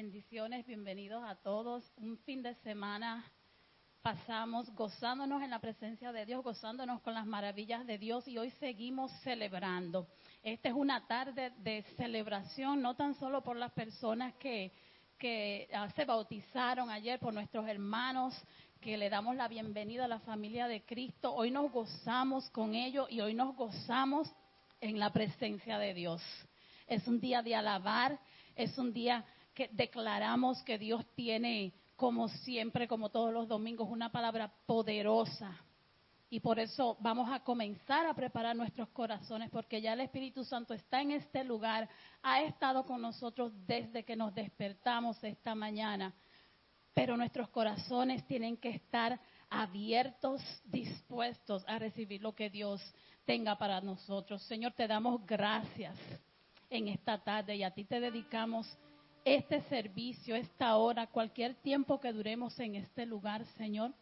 Bendiciones, bienvenidos a todos. Un fin de semana pasamos gozándonos en la presencia de Dios, gozándonos con las maravillas de Dios y hoy seguimos celebrando. Esta es una tarde de celebración, no tan solo por las personas que, que ah, se bautizaron ayer, por nuestros hermanos que le damos la bienvenida a la familia de Cristo. Hoy nos gozamos con ellos y hoy nos gozamos en la presencia de Dios. Es un día de alabar, es un día que declaramos que Dios tiene, como siempre, como todos los domingos, una palabra poderosa. Y por eso vamos a comenzar a preparar nuestros corazones, porque ya el Espíritu Santo está en este lugar, ha estado con nosotros desde que nos despertamos esta mañana. Pero nuestros corazones tienen que estar abiertos, dispuestos a recibir lo que Dios tenga para nosotros. Señor, te damos gracias en esta tarde y a ti te dedicamos este servicio, esta hora, cualquier tiempo que duremos en este lugar, Señor,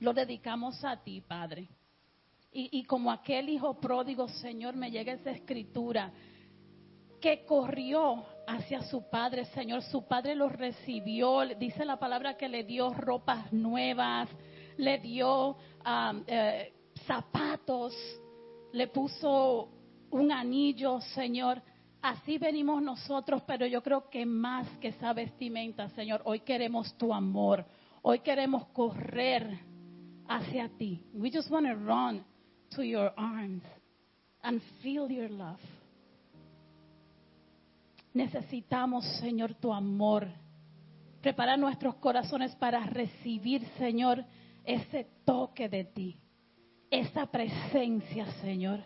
lo dedicamos a ti, Padre. Y, como aquel hijo pródigo, Señor, me llega esa escritura que corrió hacia su padre, Señor. Su padre lo recibió, dice la palabra que le dio ropas nuevas, le dio um, eh, zapatos, le puso un anillo, Señor. Así venimos nosotros, pero yo creo que más que esa vestimenta, Señor, hoy queremos tu amor. Hoy queremos correr hacia ti. We just want to run to your arms and feel your love. Necesitamos, Señor, tu amor. Preparar nuestros corazones para recibir, Señor, ese toque de ti, esa presencia, Señor.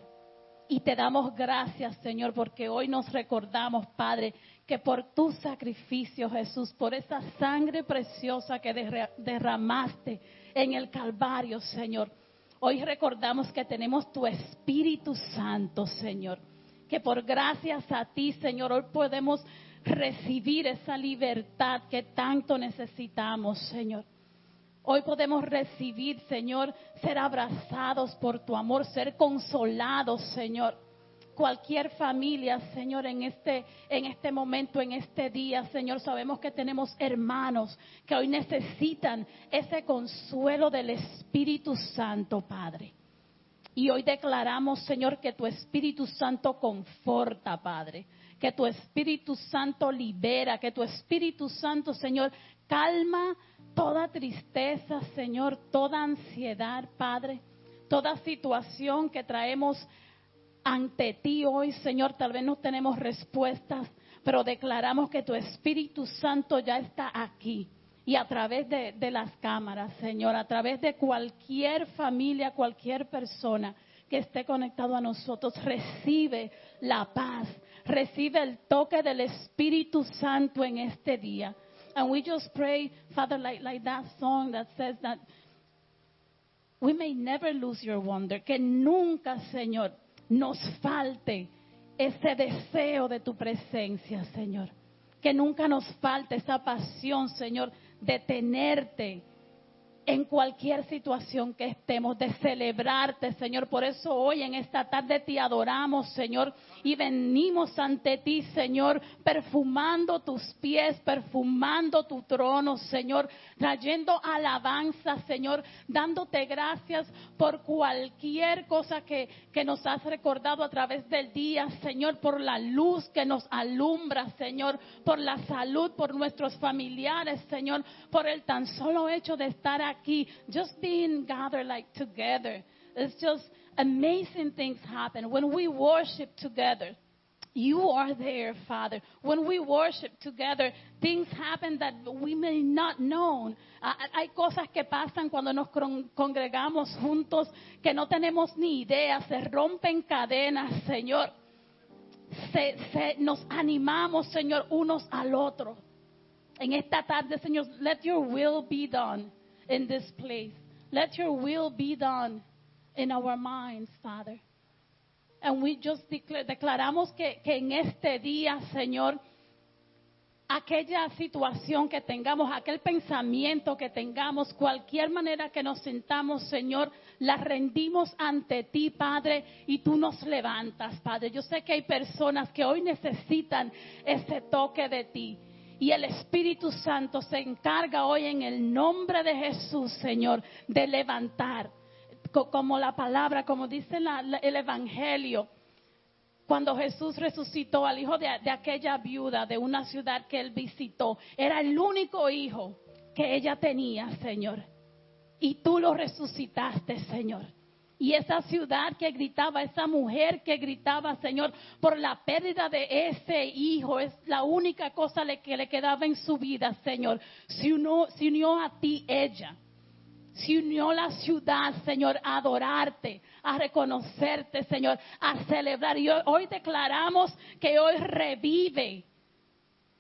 Y te damos gracias, Señor, porque hoy nos recordamos, Padre, que por tu sacrificio, Jesús, por esa sangre preciosa que derramaste en el Calvario, Señor, hoy recordamos que tenemos tu Espíritu Santo, Señor, que por gracias a ti, Señor, hoy podemos recibir esa libertad que tanto necesitamos, Señor. Hoy podemos recibir, Señor, ser abrazados por tu amor, ser consolados, Señor. Cualquier familia, Señor, en este, en este momento, en este día, Señor, sabemos que tenemos hermanos que hoy necesitan ese consuelo del Espíritu Santo, Padre. Y hoy declaramos, Señor, que tu Espíritu Santo conforta, Padre. Que tu Espíritu Santo libera, que tu Espíritu Santo, Señor, calma toda tristeza, Señor, toda ansiedad, Padre, toda situación que traemos ante ti hoy, Señor, tal vez no tenemos respuestas, pero declaramos que tu Espíritu Santo ya está aquí. Y a través de, las cámaras, Señor, a través de cualquier familia, cualquier persona que esté conectado a nosotros, recibe la paz, recibe el toque del Espíritu Santo en este día. And we just pray, Father, like, like that song that says that we may never lose your wonder. Que nunca, Señor, nos falte ese deseo de tu presencia, Señor. Que nunca nos falte esa pasión, Señor, de tenerte en cualquier situación que estemos, de celebrarte, Señor. Por eso hoy en esta tarde te adoramos, Señor, y venimos ante ti, Señor, perfumando tus pies, perfumando tu trono, Señor, trayendo alabanza, Señor, dándote gracias por cualquier cosa que, que nos has recordado a través del día, Señor, por la luz que nos alumbra, Señor, por la salud, por nuestros familiares, Señor, por el tan solo hecho de estar aquí, just being gathered like together. It's just amazing things happen when we worship together. You are there, Father. When we worship together, things happen that we may not know. Ah, ah, hay cosas que pasan cuando nos congregamos juntos que no tenemos ni idea. Se rompen cadenas, Señor. Se, se, nos animamos, Señor, unos al otro. En esta tarde, Señor, let your will be done in this place. Let your will be done in our minds, Father. And we just declare, declaramos que, que en este día, Señor, aquella situación que tengamos, aquel pensamiento que tengamos, cualquier manera que nos sintamos, Señor, la rendimos ante ti, Padre, y tú nos levantas, Padre. Yo sé que hay personas que hoy necesitan ese toque de ti. Y el Espíritu Santo se encarga hoy en el nombre de Jesús, Señor, de levantar, como la palabra, como dice el Evangelio, cuando Jesús resucitó al hijo de, aquella viuda de una ciudad que él visitó, era el único hijo que ella tenía, Señor. Y tú lo resucitaste, Señor. Y esa ciudad que gritaba, esa mujer que gritaba, Señor, por la pérdida de ese hijo, es la única cosa que le quedaba en su vida, Señor. Se unió, se unió a ti ella. Se unió la ciudad, Señor, a adorarte, a reconocerte, Señor, a celebrar. Y hoy, declaramos que hoy revive,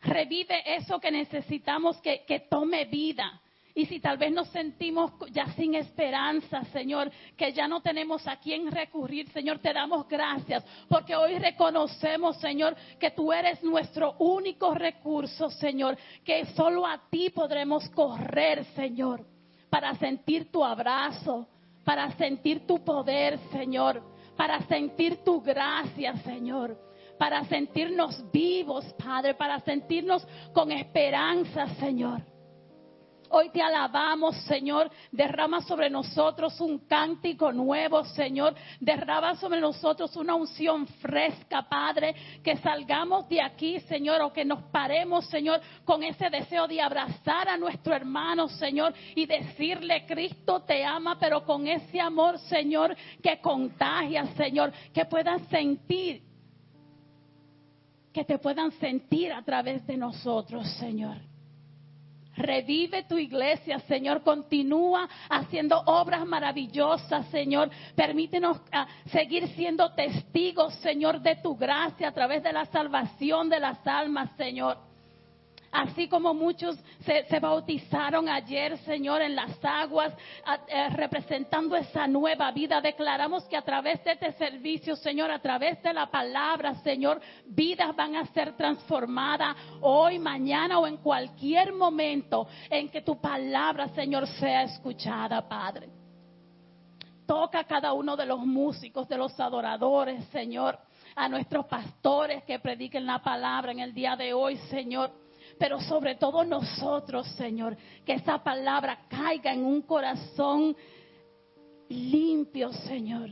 revive eso que necesitamos que, que tome vida. Y si tal vez nos sentimos ya sin esperanza, Señor, que ya no tenemos a quién recurrir, Señor, te damos gracias, porque hoy reconocemos, Señor, que tú eres nuestro único recurso, Señor, que solo a ti podremos correr, Señor, para sentir tu abrazo, para sentir tu poder, Señor, para sentir tu gracia, Señor, para sentirnos vivos, Padre, para sentirnos con esperanza, Señor. Hoy te alabamos, Señor. Derrama sobre nosotros un cántico nuevo, Señor. Derrama sobre nosotros una unción fresca, Padre. Que salgamos de aquí, Señor, o que nos paremos, Señor, con ese deseo de abrazar a nuestro hermano, Señor, y decirle, Cristo te ama, pero con ese amor, Señor, que contagia, Señor, que puedan sentir que te puedan sentir a través de nosotros, Señor. Revive tu iglesia, Señor. Continúa haciendo obras maravillosas, Señor. Permítenos ah, seguir siendo testigos, Señor, de tu gracia a través de la salvación de las almas, Señor. Así como muchos se, bautizaron ayer, Señor, en las aguas, eh, representando esa nueva vida, declaramos que a través de este servicio, Señor, a través de la palabra, Señor, vidas van a ser transformadas hoy, mañana o en cualquier momento en que tu palabra, Señor, sea escuchada, Padre. Toca a cada uno de los músicos, de los adoradores, Señor a nuestros pastores que prediquen la palabra en el día de hoy, Señor pero sobre todo nosotros, Señor, que esa palabra caiga en un corazón limpio, Señor,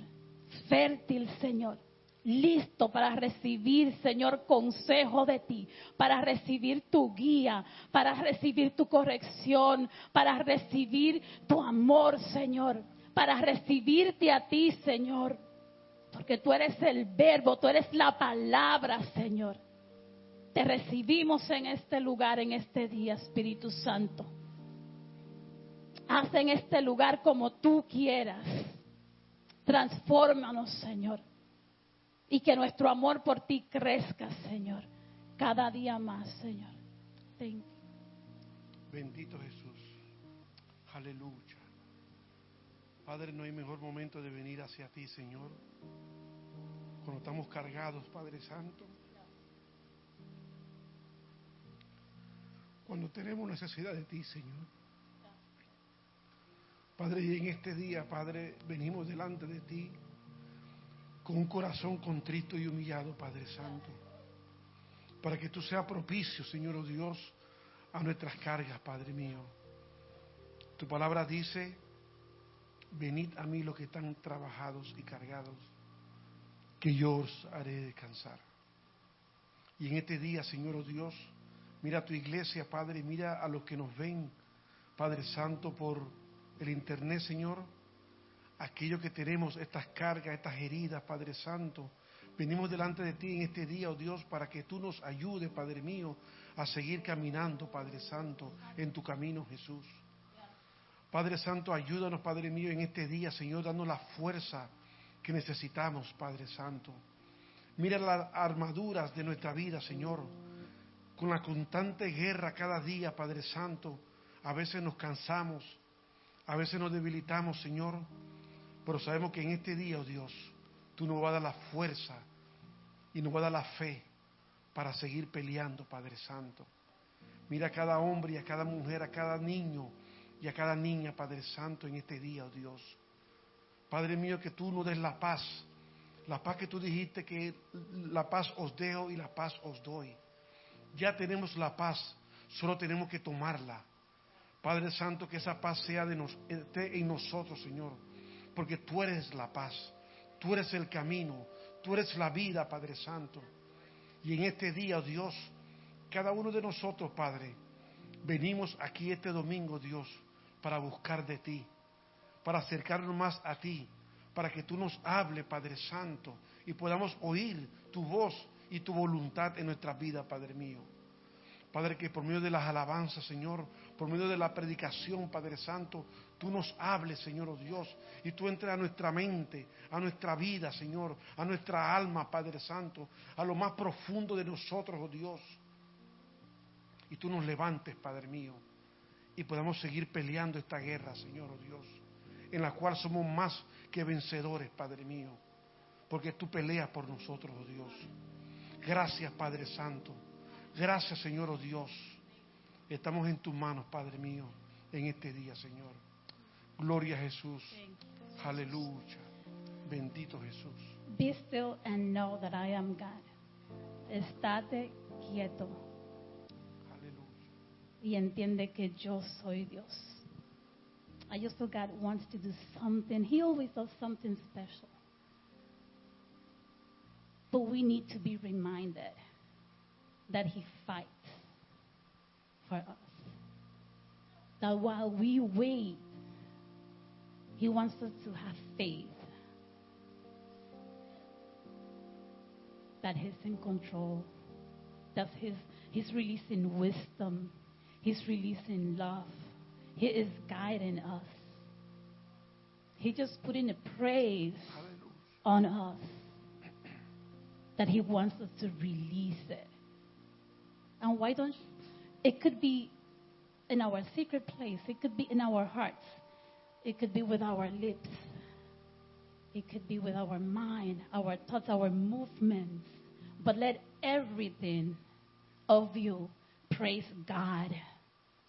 fértil, Señor, listo para recibir, Señor, consejo de ti, para recibir tu guía, para recibir tu corrección, para recibir tu amor, Señor, para recibirte a ti, Señor, porque tú eres el verbo, tú eres la palabra, Señor. Te recibimos en este lugar, en este día, Espíritu Santo. Haz en este lugar como tú quieras. Transfórmanos, Señor. Y que nuestro amor por ti crezca, Señor. Cada día más, Señor. Bendito Jesús. Aleluya. Padre, no hay mejor momento de venir hacia ti, Señor. Cuando estamos cargados, Padre Santo cuando tenemos necesidad de ti, Señor. Padre, y en este día, Padre, venimos delante de ti con un corazón contrito y humillado, Padre Santo, para que tú seas propicio, Señor oh Dios, a nuestras cargas, Padre mío. Tu palabra dice, venid a mí los que están trabajados y cargados, que yo os haré descansar. Y en este día, Señor oh Dios, Mira a tu iglesia, Padre, mira a los que nos ven, Padre Santo, por el Internet, Señor. Aquellos que tenemos estas cargas, estas heridas, Padre Santo. Venimos delante de ti en este día, oh Dios, para que tú nos ayudes, Padre mío, a seguir caminando, Padre Santo, en tu camino, Jesús. Padre Santo, ayúdanos, Padre mío, en este día, Señor, dando la fuerza que necesitamos, Padre Santo. Mira las armaduras de nuestra vida, Señor con la constante guerra cada día, Padre Santo, a veces nos cansamos, a veces nos debilitamos, Señor, pero sabemos que en este día, oh Dios, tú nos vas a dar la fuerza y nos vas a dar la fe para seguir peleando, Padre Santo. Mira a cada hombre y a cada mujer, a cada niño y a cada niña, Padre Santo, en este día, oh Dios. Padre mío, que tú nos des la paz, la paz que tú dijiste que la paz os dejo y la paz os doy ya tenemos la paz. Solo tenemos que tomarla. Padre Santo, que esa paz sea de nos, esté en nosotros, Señor. Porque tú eres la paz. Tú eres el camino. Tú eres la vida, Padre Santo. Y en este día, oh Dios, cada uno de nosotros, Padre, venimos aquí este domingo, Dios, para buscar de ti, para acercarnos más a ti, para que tú nos hables, Padre Santo, y podamos oír tu voz y tu voluntad en nuestra vida, Padre mío. Padre, que por medio de las alabanzas, Señor, por medio de la predicación, Padre Santo, tú nos hables, Señor oh Dios, y tú entres a nuestra mente, a nuestra vida, Señor, a nuestra alma, Padre Santo, a lo más profundo de nosotros, oh Dios. Y tú nos levantes, Padre mío, y podamos seguir peleando esta guerra, Señor oh Dios, en la cual somos más que vencedores, Padre mío, porque tú peleas por nosotros, oh Dios. Gracias, Padre Santo. Gracias, Señor, oh Dios. Estamos en tus manos, Padre mío, en este día, Señor. Gloria a Jesús. Aleluya. Bendito Jesús. Be still and know that I am God. Estate quieto Aleluya. y entiende que yo soy Dios. I just feel God wants to do something. He always does something special. But we need to be reminded that He fights for us. That while we wait, He wants us to have faith that He's in control, that He's, he's releasing wisdom, He's releasing love, He is guiding us. He just putting a praise on us that He wants us to release it. And why don't? It could be in our secret place, it could be in our hearts, it could be with our lips, it could be with our mind, our thoughts, our movements. But let everything of you praise God.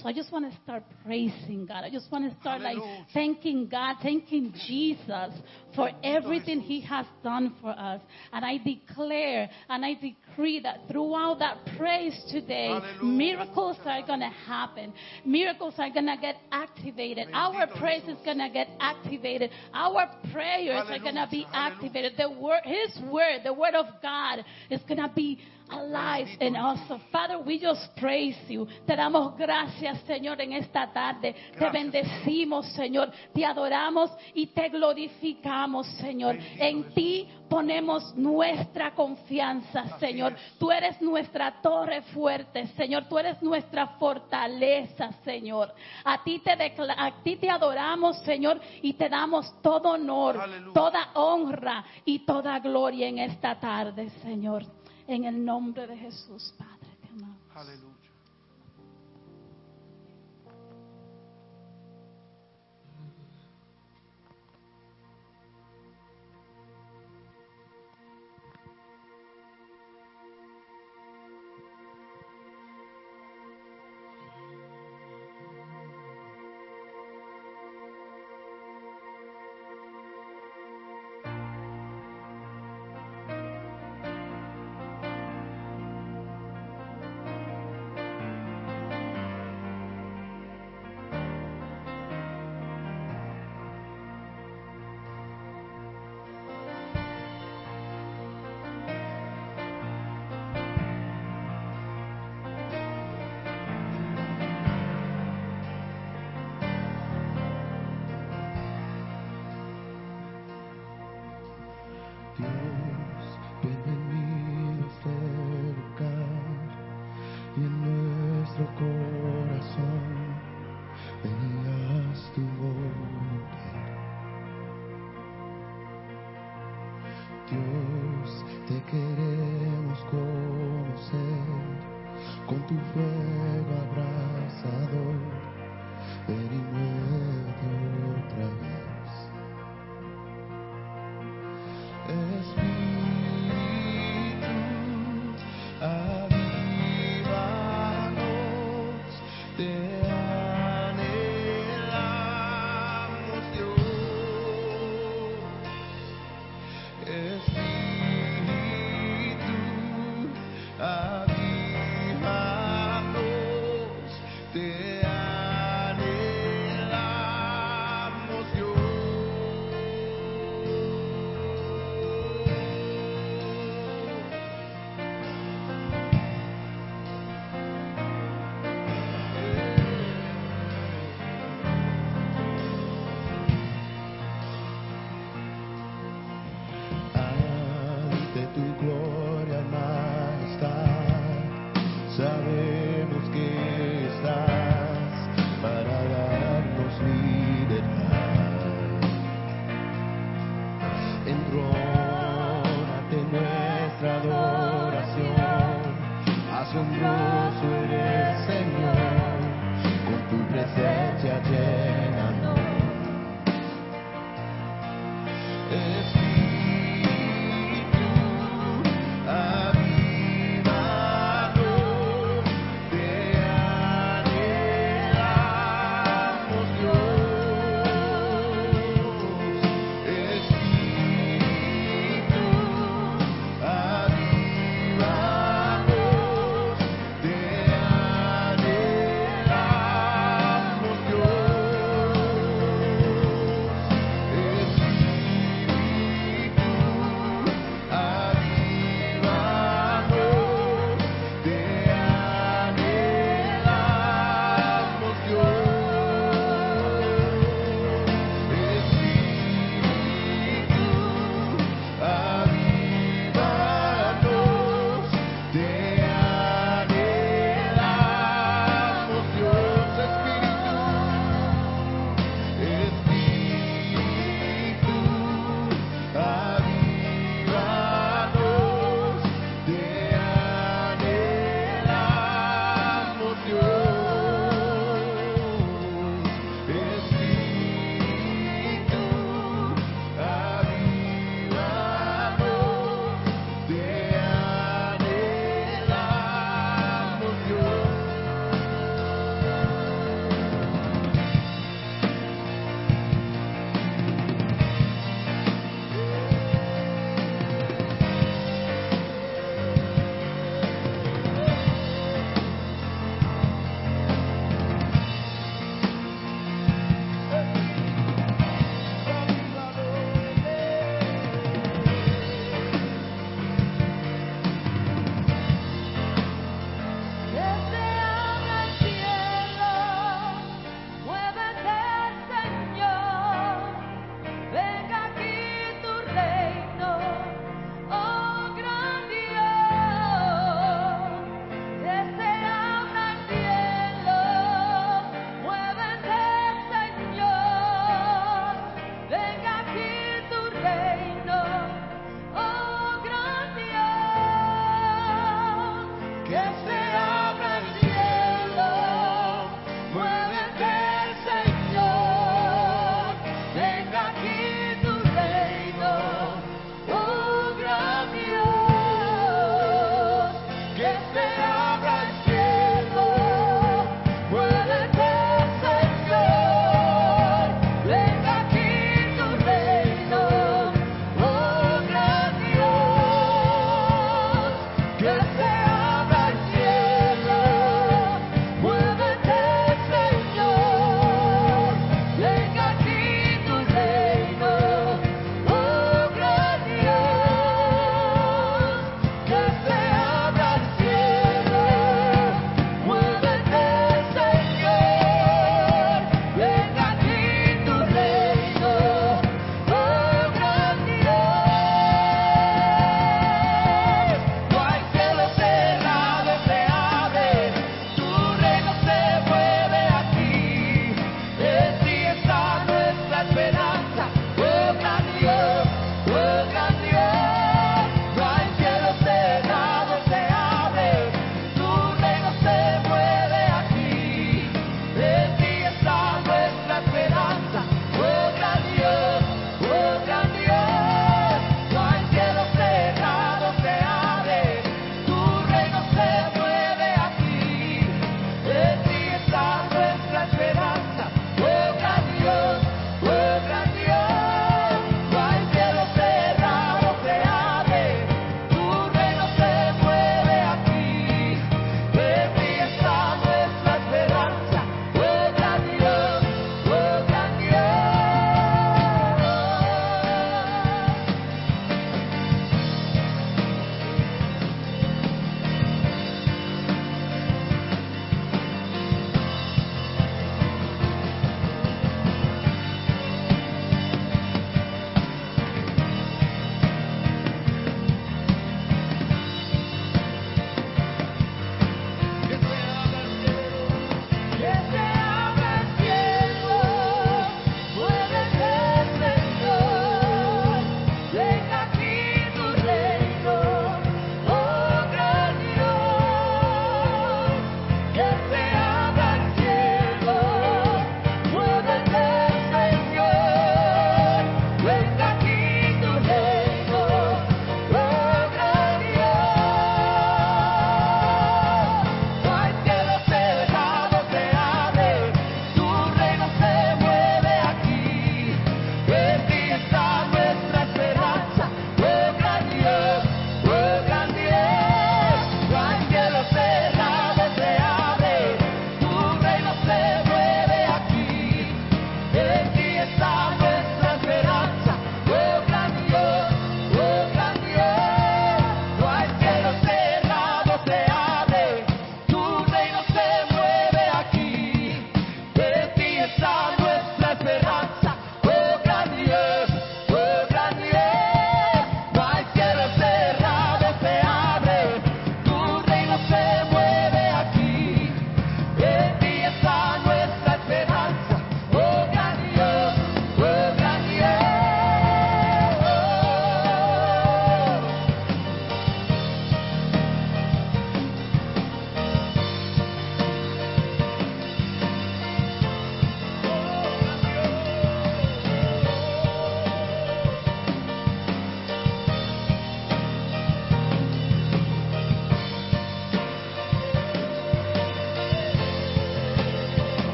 So I just want to start praising God. I just want to start like thanking God, thanking Jesus for everything He has done for us. And I declare and I decree that throughout that praise today, Hallelujah. miracles are going to happen. Miracles are going to get activated. Our praise is going to get activated. Our prayers are going to be activated. The word, His word, the word of God is going to be alive in us. Father, we just praise you. Te damos gracias, Señor, en esta tarde. Te bendecimos, Señor. Te adoramos y te glorificamos, Señor. Bendito En ti ponemos nuestra confianza, Así Señor. es. Tú eres nuestra torre fuerte, Señor. Tú eres nuestra fortaleza, Señor. A ti te, a ti te adoramos, Señor, y te damos todo honor, Aleluya. toda honra y toda gloria en esta tarde, Señor. En el nombre de Jesús, Padre, te amamos. Aleluya.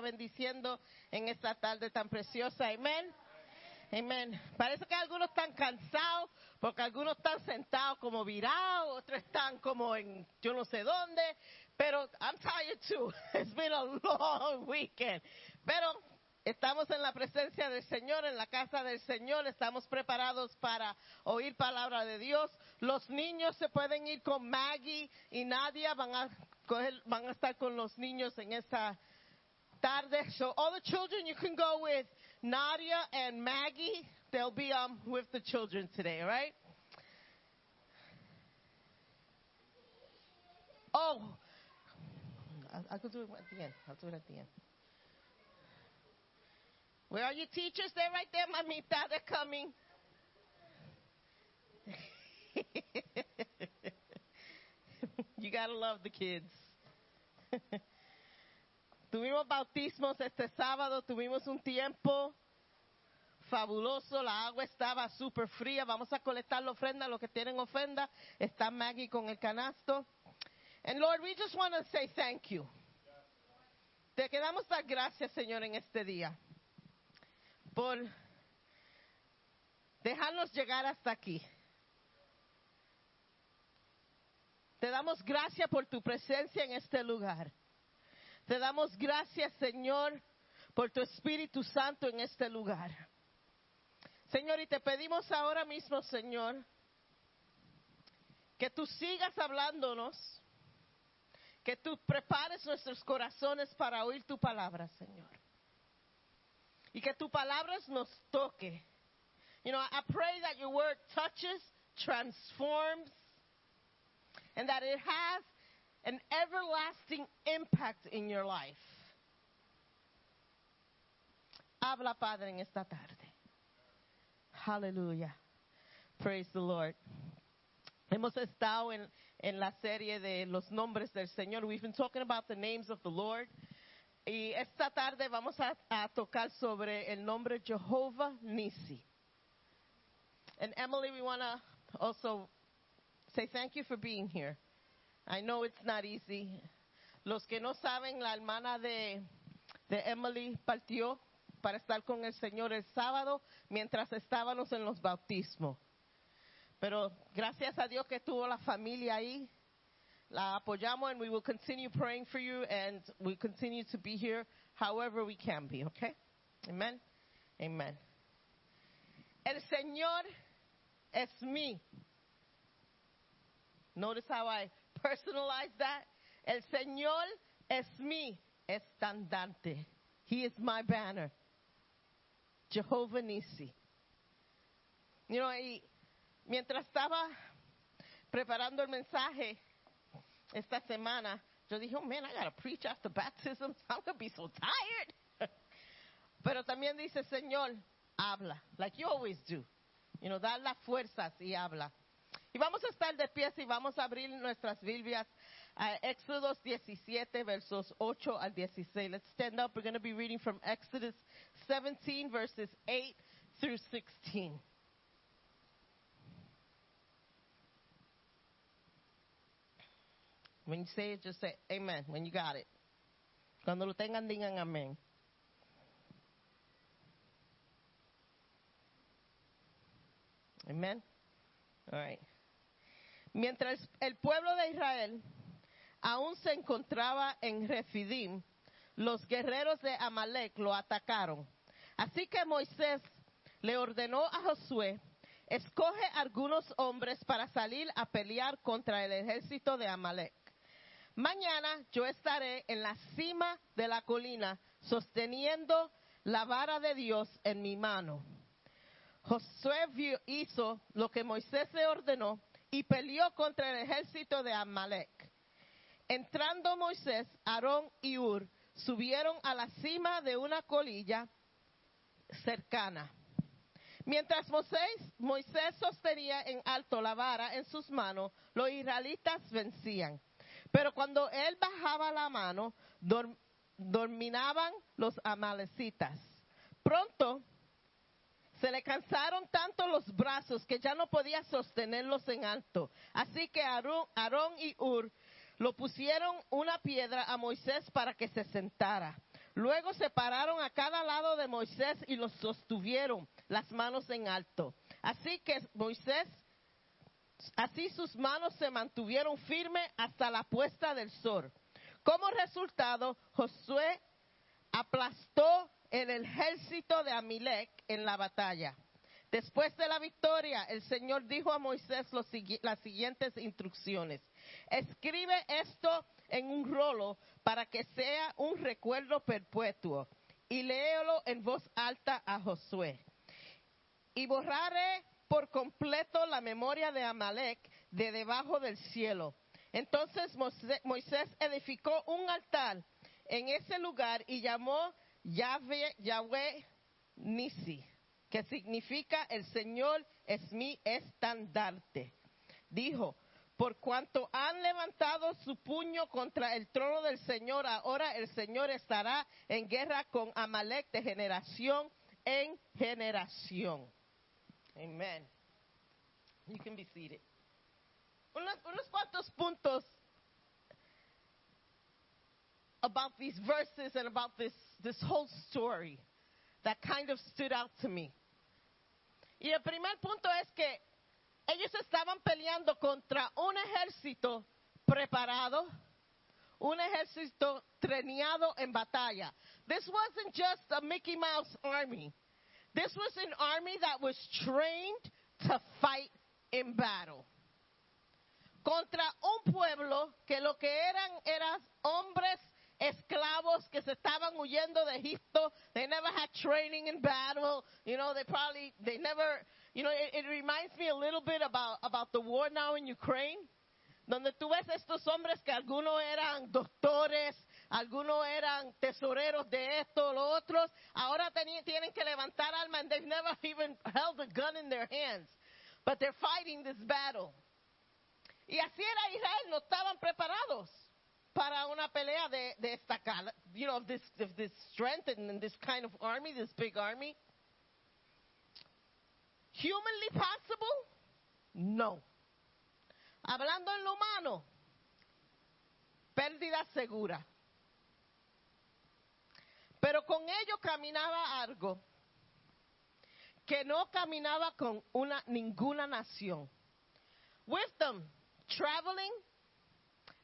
Bendiciendo en esta tarde tan preciosa. Amén. Amén. Parece que algunos están cansados porque algunos están sentados como virados, otros están como en yo no sé dónde, pero I'm tired too. It's been a long weekend. Pero estamos en la presencia del Señor, en la casa del Señor, estamos preparados para oír palabra de Dios. Los niños se pueden ir con Maggie y Nadia, van a coger- van a estar con los niños en esta tarde. So all the children, you can go with Nadia and Maggie. They'll be um, with the children today, all right? Oh, I, I could do it at the end. I'll do it at the end. Where are your teachers? They're right there, mamita. They're coming. you gotta love the kids. Tuvimos bautismos este sábado, tuvimos un tiempo fabuloso, la agua estaba súper fría, vamos a colectar la ofrenda, los que tienen ofrenda, está Maggie con el canasto. And Lord, we just want to say thank you. Te quedamos dar gracias, Señor, en este día, por dejarnos llegar hasta aquí. Te damos gracias por tu presencia en este lugar. Te damos gracias, Señor, por tu Espíritu Santo en este lugar. Señor, y te pedimos ahora mismo, Señor, que tú sigas hablándonos, que tú prepares nuestros corazones para oír tu palabra, Señor. Y que tu palabra nos toque. You know, I pray that your word touches, transforms, and that it has an everlasting impact in your life. Habla, Padre, en esta tarde. Hallelujah. Praise the Lord. Hemos estado en, en la serie de los nombres del Señor. We've been talking about the names of the Lord. Y esta tarde vamos a, a tocar sobre el nombre Jehovah Nisi. And Emily, we want to also say thank you for being here. I know it's not easy. Los que no saben, la hermana de, Emily partió para estar con el Señor el sábado mientras estábamos en los bautismos. Pero gracias a Dios que tuvo la familia ahí. La apoyamos and we will continue praying for you and we continue to be here however we can be, okay? Amen. Amen. El Señor es mí. Notice how I personalize that. El Señor es mi estandarte. He is my banner. Jehovah Nisi. You know, y mientras estaba preparando el mensaje esta semana, yo dije, oh man, I gotta preach after baptism. I'm gonna be so tired. Pero también dice, Señor, habla, like you always do. You know, da las fuerzas y habla. Y vamos a estar de pie y vamos a abrir nuestras Biblias a Éxodos 17, versos 8 al 16. Let's stand up. We're going to be reading from Exodus 17, verses 8 through 16. When you say it, just say amen when you got it. Cuando lo tengan, digan amén. Amen. All right. Mientras el pueblo de Israel aún se encontraba en Refidim, los guerreros de Amalek lo atacaron. Así que Moisés le ordenó a Josué, escoge algunos hombres para salir a pelear contra el ejército de Amalek. Mañana yo estaré en la cima de la colina sosteniendo la vara de Dios en mi mano. Josué hizo lo que Moisés le ordenó y peleó contra el ejército de Amalek. Entrando Moisés, Aarón y Ur subieron a la cima de una colilla cercana. Mientras Moisés, sostenía en alto la vara en sus manos, los israelitas vencían. Pero cuando él bajaba la mano, dominaban los amalecitas. Pronto se le cansaron tanto los brazos que ya no podía sostenerlos en alto. Así que Aarón, y Ur lo pusieron una piedra a Moisés para que se sentara. Luego se pararon a cada lado de Moisés y los sostuvieron las manos en alto. Así que Moisés, así sus manos se mantuvieron firmes hasta la puesta del sol. Como resultado, Josué aplastó el ejército de Amilek en la batalla. Después de la victoria, el Señor dijo a Moisés las siguientes instrucciones. Escribe esto en un rolo para que sea un recuerdo perpetuo y léelo en voz alta a Josué. Y borraré por completo la memoria de Amalek de debajo del cielo. Entonces Moisés edificó un altar en ese lugar y llamó Yahvé, Yahweh Nisi, que significa el Señor es mi estandarte. Dijo, por cuanto han levantado su puño contra el trono del Señor, ahora el Señor estará en guerra con Amalek de generación en generación. Amen. You can be seated. Unos cuantos puntos about these verses and about this, this whole story that kind of stood out to me. Y el primer punto es que ellos estaban peleando contra un ejército preparado, un ejército treneado en batalla. This wasn't just a Mickey Mouse army. This was an army that was trained to fight in battle. Contra un pueblo que lo que eran eran hombres esclavos que se estaban huyendo de Egipto. They never had training in battle. You know, they probably, they never, you know, it, reminds me a little bit about, about the war now in Ukraine. Donde tú ves estos hombres que algunos eran doctores, algunos eran tesoreros de esto, lo otros, ahora tienen que levantar alma and they've never even held a gun in their hands. But they're fighting this battle. Y así era Israel, no estaban preparados para una pelea de, esta cala, you know, this, of this strength and, this kind of army, this big army. Humanly possible? No. Hablando en lo humano, pérdida segura. Pero con ello caminaba algo que no caminaba con una ninguna nación. Them traveling,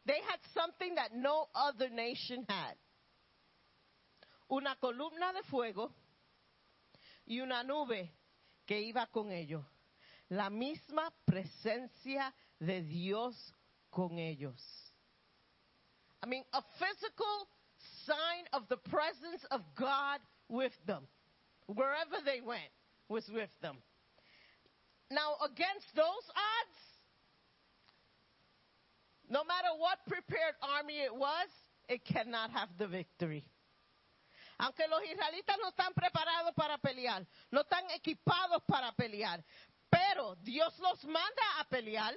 they had something that no other nation had. Una columna de fuego y una nube que iba con ellos. La misma presencia de Dios con ellos. I mean, a physical sign of the presence of God with them. Wherever they went was with them. Now, against those odds, no matter what prepared army it was, it cannot have the victory. Aunque los israelitas no están preparados para pelear, no están equipados para pelear, pero Dios los manda a pelear,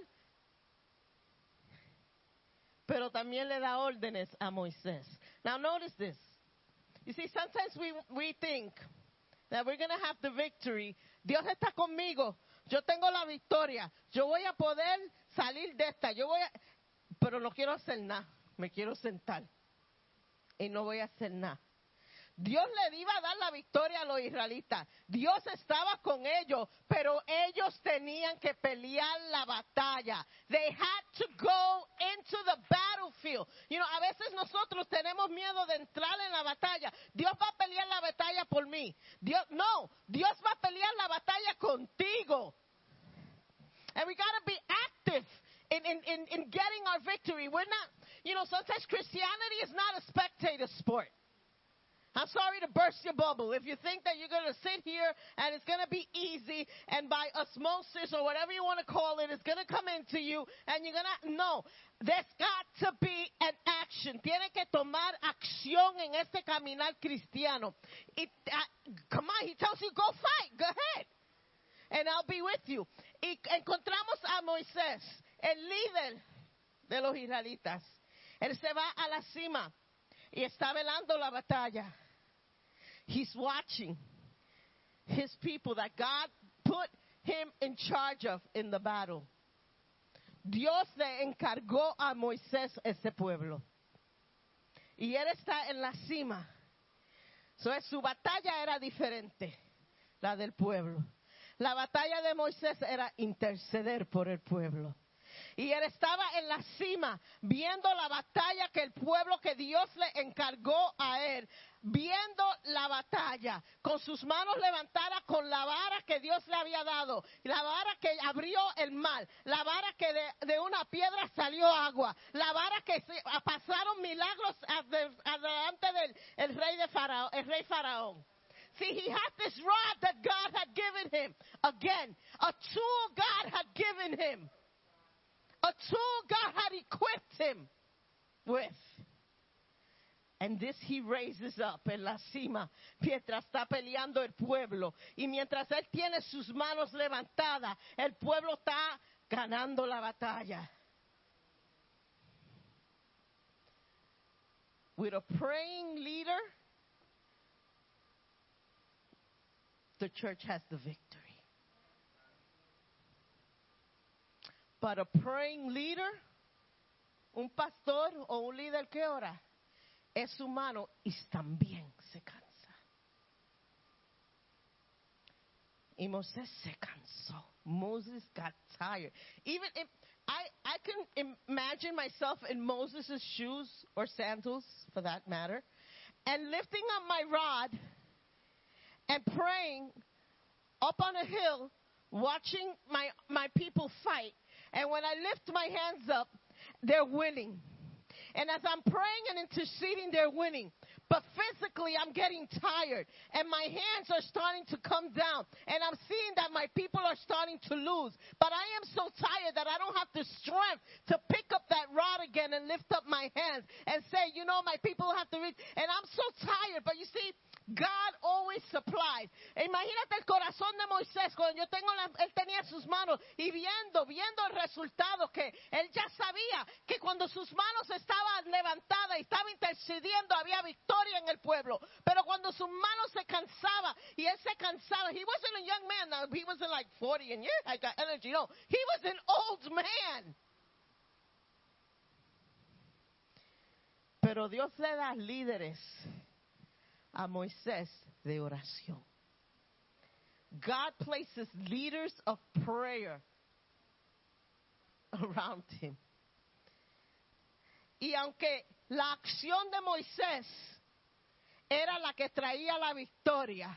pero también le da órdenes a Moisés. Now notice this. You see, sometimes we, we think that we're going to have the victory. Dios está conmigo. Yo tengo la victoria. Yo voy a poder salir de esta. Yo voy a, pero no quiero hacer nada. Me quiero sentar. Y no voy a hacer nada. Dios le iba a dar la victoria a los israelitas. Dios estaba con ellos, pero ellos tenían que pelear la batalla. They had to go into the battlefield. You know, a veces nosotros tenemos miedo de entrar en la batalla. Dios va a pelear la batalla por mí. Dios, no, Dios va a pelear la batalla contigo. And we got to be active in, in, in, in getting our victory. We're not, you know, sometimes Christianity is not a spectator sport. I'm sorry to burst your bubble. If you think that you're going to sit here and it's going to be easy and by osmosis or whatever you want to call it, it's going to come into you and you're going to, no. There's got to be an action. Tiene que tomar acción en este caminar cristiano. It, uh, come on, he tells you, go fight, go ahead. And I'll be with you. Y encontramos a Moisés, el líder de los israelitas. Él se va a la cima y está velando la batalla. He's watching his people that God put him in charge of in the battle. Dios le encargó a Moisés ese pueblo. Y él está en la cima. So, su batalla era diferente, la del pueblo. La batalla de Moisés era interceder por el pueblo. Y él estaba en la cima viendo la batalla que el pueblo que Dios le encargó a él, viendo la batalla, con sus manos levantadas con la vara que Dios le había dado, la vara que abrió el mar, la vara que de, una piedra salió agua, la vara que se, pasaron milagros adelante del el rey de Faraón, el rey. See, he had this rod that God had given him. Again, a tool God had given him. A tool God had equipped him with. And this he raises up en la cima mientras está peleando el pueblo. Y mientras él tiene sus manos levantadas, el pueblo está ganando la batalla. With a praying leader, the church has the victory. But a praying leader, un pastor o un líder que ora, es humano y también se cansa. Y Moses se cansó. Moses got tired. Even if I, I can imagine myself in Moses' shoes or sandals, for that matter, and lifting up my rod and praying up on a hill, watching my, my people fight. And when I lift my hands up, they're winning. And as I'm praying and interceding, they're winning. But physically, I'm getting tired. And my hands are starting to come down. And I'm seeing that my people are starting to lose. But I am so tired that I don't have the strength to pick up that rod again and lift up my hands and say, you know, my people have to reach. And I'm so tired. But you see, God always supplies. Imagínate el corazón de Moisés cuando yo tengo la, él tenía sus manos y viendo, viendo el resultado que él ya sabía que cuando sus manos estaban levantadas y estaba intercediendo había victoria en el pueblo. Pero cuando sus manos se cansaba y él se cansaba, he wasn't a young man, now, he wasn't like 40 and yeah, I got energy. No, he was an old man. Pero Dios le da líderes a Moisés de oración. God places leaders of prayer around him. Y aunque la acción de Moisés era la que traía la victoria,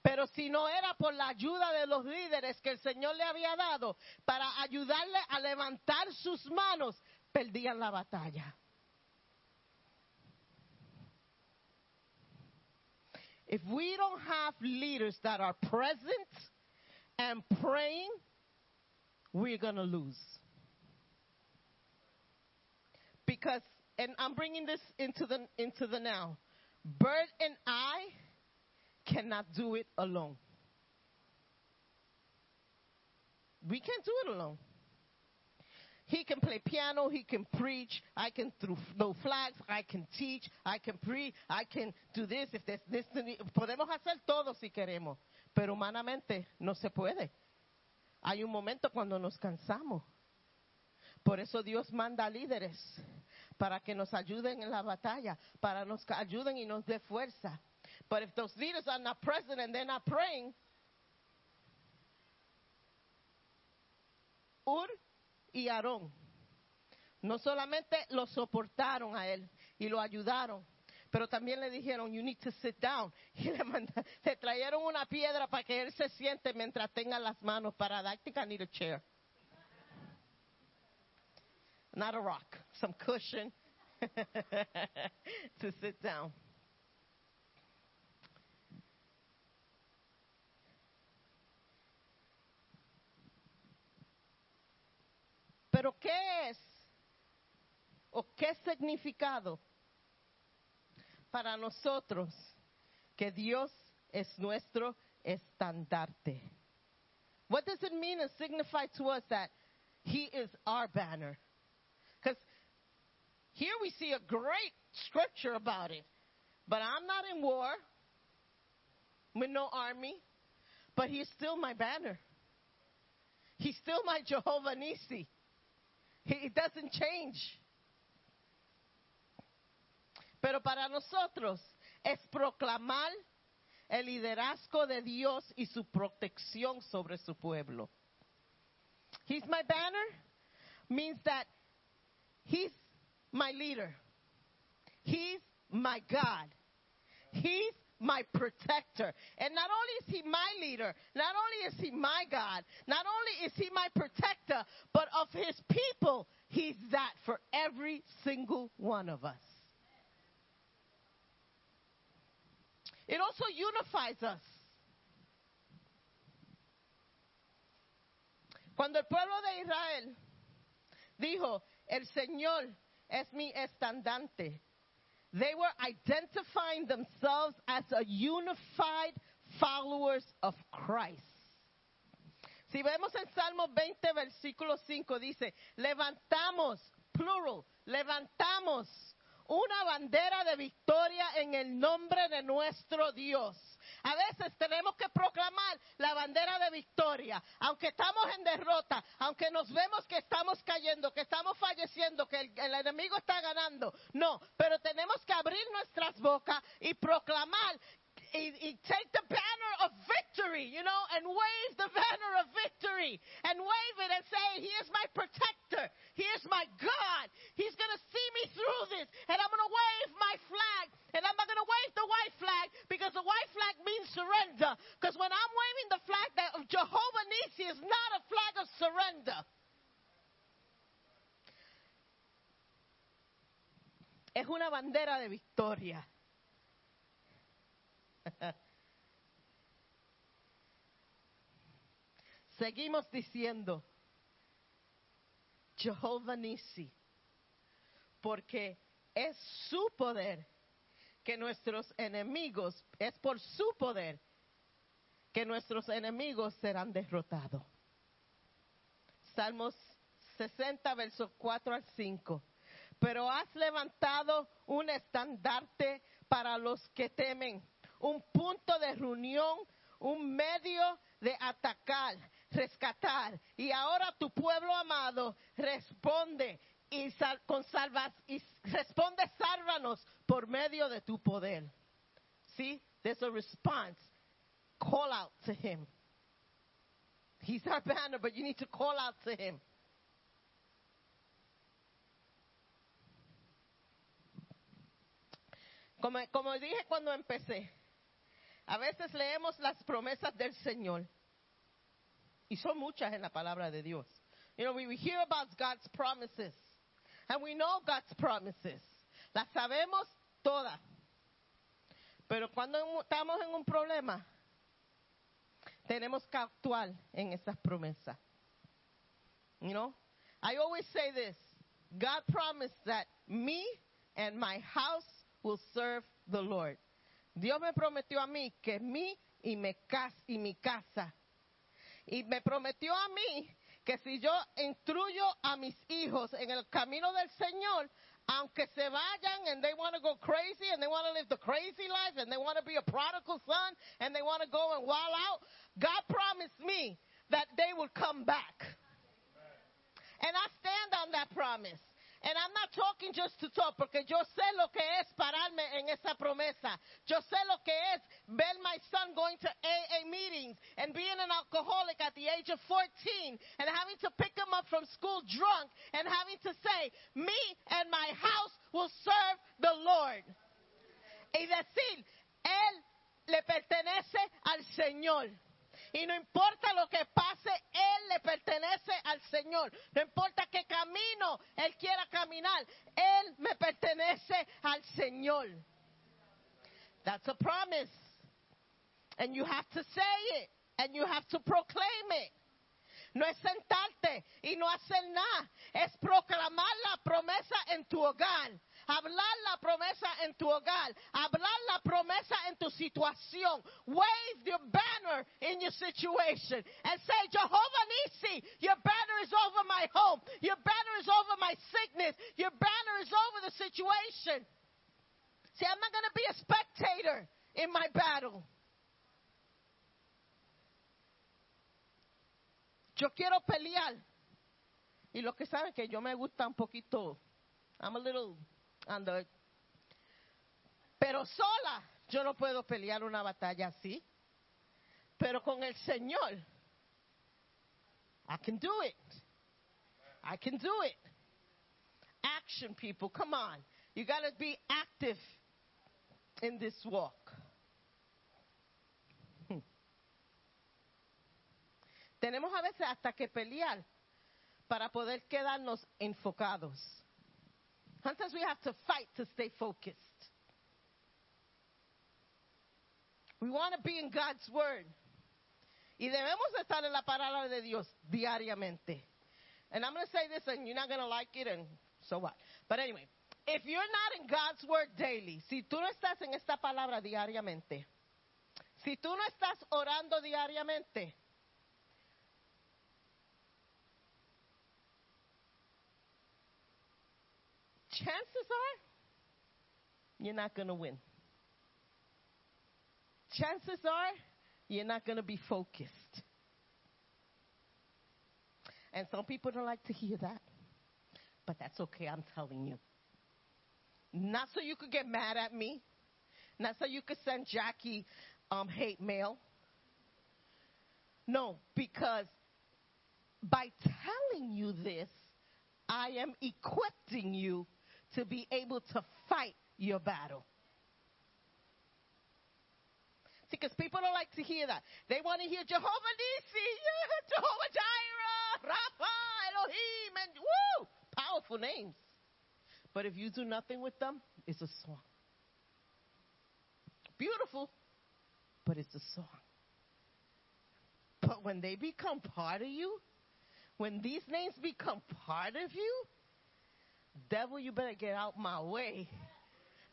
pero si no era por la ayuda de los líderes que el Señor le había dado para ayudarle a levantar sus manos, perdían la batalla. If we don't have leaders that are present and praying, we're going to lose. Because, and I'm bringing this into the, into the now. Bert and I cannot do it alone. We can't do it alone. He can play piano, he can preach, I can throw flags, I can teach, I can preach, I can do this, if there's this, podemos hacer todo si queremos, pero humanamente no se puede. Hay un momento cuando nos cansamos. Por eso Dios manda líderes para que nos ayuden en la batalla, para nos ayuden y nos dé fuerza. But if those leaders are not present and they're not praying, Ur y Aarón no solamente lo soportaron a él y lo ayudaron, pero también le dijeron, you need to sit down. Y le, manda, le trajeron una piedra para que él se siente mientras tenga las manos think I need a chair. Not a rock, some cushion to sit down. Pero ¿qué es o qué significado para nosotros que Dios es nuestro estandarte? What does it mean and signify to us that He is our banner? Because here we see a great scripture about it. But I'm not in war with no army, but He's still my banner. He's still my Jehovah Nisi. It doesn't change. Pero para nosotros es proclamar el liderazgo de Dios y su protección sobre su pueblo. He's my banner means that he's my leader. He's my God. He's my protector. And not only is he my leader, not only is he my God, not only is he my protector, but of his people, he's that for every single one of us. It also unifies us. Cuando el pueblo de Israel dijo, el Señor es mi estandante, they were identifying themselves as a unified followers of Christ. Si vemos en Salmo 20, versículo 5, dice, levantamos, plural, levantamos una bandera de victoria en el nombre de nuestro Dios. A veces tenemos que proclamar la bandera de victoria, aunque estamos en derrota, aunque nos vemos que estamos cayendo, que estamos falleciendo, que el, enemigo está ganando. No, pero tenemos que abrir nuestras bocas y proclamar y, y take the banner of victory, you know, and wave the banner of victory and wave it and say, He is my protector. He is my God. He's going to see me through this. And I'm going to wave my flag. And I'm not going to wave the white flag because the white flag means surrender. Because when I'm waving the flag that of Jehovah Nisi is not a flag of surrender. Es una bandera de victoria. Seguimos diciendo, Jehová Nisi, porque es su poder que nuestros enemigos, es por su poder que nuestros enemigos serán derrotados. Salmos 60, versos 4 al 5. Pero has levantado un estandarte para los que temen, un punto de reunión, un medio de atacar, rescatar. Y ahora tu pueblo amado responde y sal- con salvas y responde sálvanos por medio de tu poder. See, there's a response. Call out to him. He's our banner, but you need to call out to him. Como, como dije cuando empecé, a veces leemos las promesas del Señor. Y son muchas en la palabra de Dios. You know, we, hear about God's promises. And we know God's promises. Las sabemos todas. Pero cuando estamos en un problema, tenemos que actuar en esas promesas. You know, I always say this God promised that me and my house will serve the Lord. Dios me prometió a mí que mí y, me cas- y mi casa. Y me prometió a mí que si yo instruyo a mis hijos en el camino del Señor, aunque se vayan and they want to go crazy and they want to live the crazy life and they want to be a prodigal son and they want to go and wild out, God promised me that they will come back. And I stand on that promise. Not just to talk, porque yo sé lo que es pararme en esa promesa. Yo sé lo que es ver my son going to AA meetings and being an alcoholic at the age of 14 and having to pick him up from school drunk and having to say, me and my house will serve the Lord. Y decir, él le pertenece al Señor. Y no importa lo que pase, Él le pertenece al Señor. No importa qué camino Él quiera caminar, Él me pertenece al Señor. That's a promise. And you have to say it. And you have to proclaim it. No es sentarte y no hacer nada. Es proclamar la promesa en tu hogar. Hablar la promesa en tu hogar. Hablar la promesa en tu situación. Wave your banner in your situation and say, Jehovah Nisi, your banner is over my home. Your banner is over my sickness. Your banner is over the situation. See, I'm not going to be a spectator in my battle. Yo quiero pelear. Y lo que saben que yo me gusta un poquito. I'm a little under. Pero sola yo no puedo pelear una batalla así. Pero con el Señor, I can do it. I can do it. Action, people, come on. You got to be active in this walk. Hmm. Tenemos a veces hasta que pelear para poder quedarnos enfocados. Sometimes we have to fight to stay focused. We want to be in God's Word. Y debemos estar en la palabra de Dios diariamente. And I'm going to say this and you're not going to like it and so what. But anyway, if you're not in God's Word daily, si tú no estás en esta palabra diariamente, si tú no estás orando diariamente, chances are you're not going to win. Chances are you're not going to be focused. And some people don't like to hear that. But that's okay, I'm telling you. Not so you could get mad at me. Not so you could send Jackie um, hate mail. No, because by telling you this, I am equipping you to be able to fight your battle. Because people don't like to hear that. They want to hear Jehovah Nisi, Jehovah Jireh, Rapha, Elohim, and woo, powerful names. But if you do nothing with them, it's a song. Beautiful, but it's a song. But when they become part of you, when these names become part of you, devil, you better get out my way.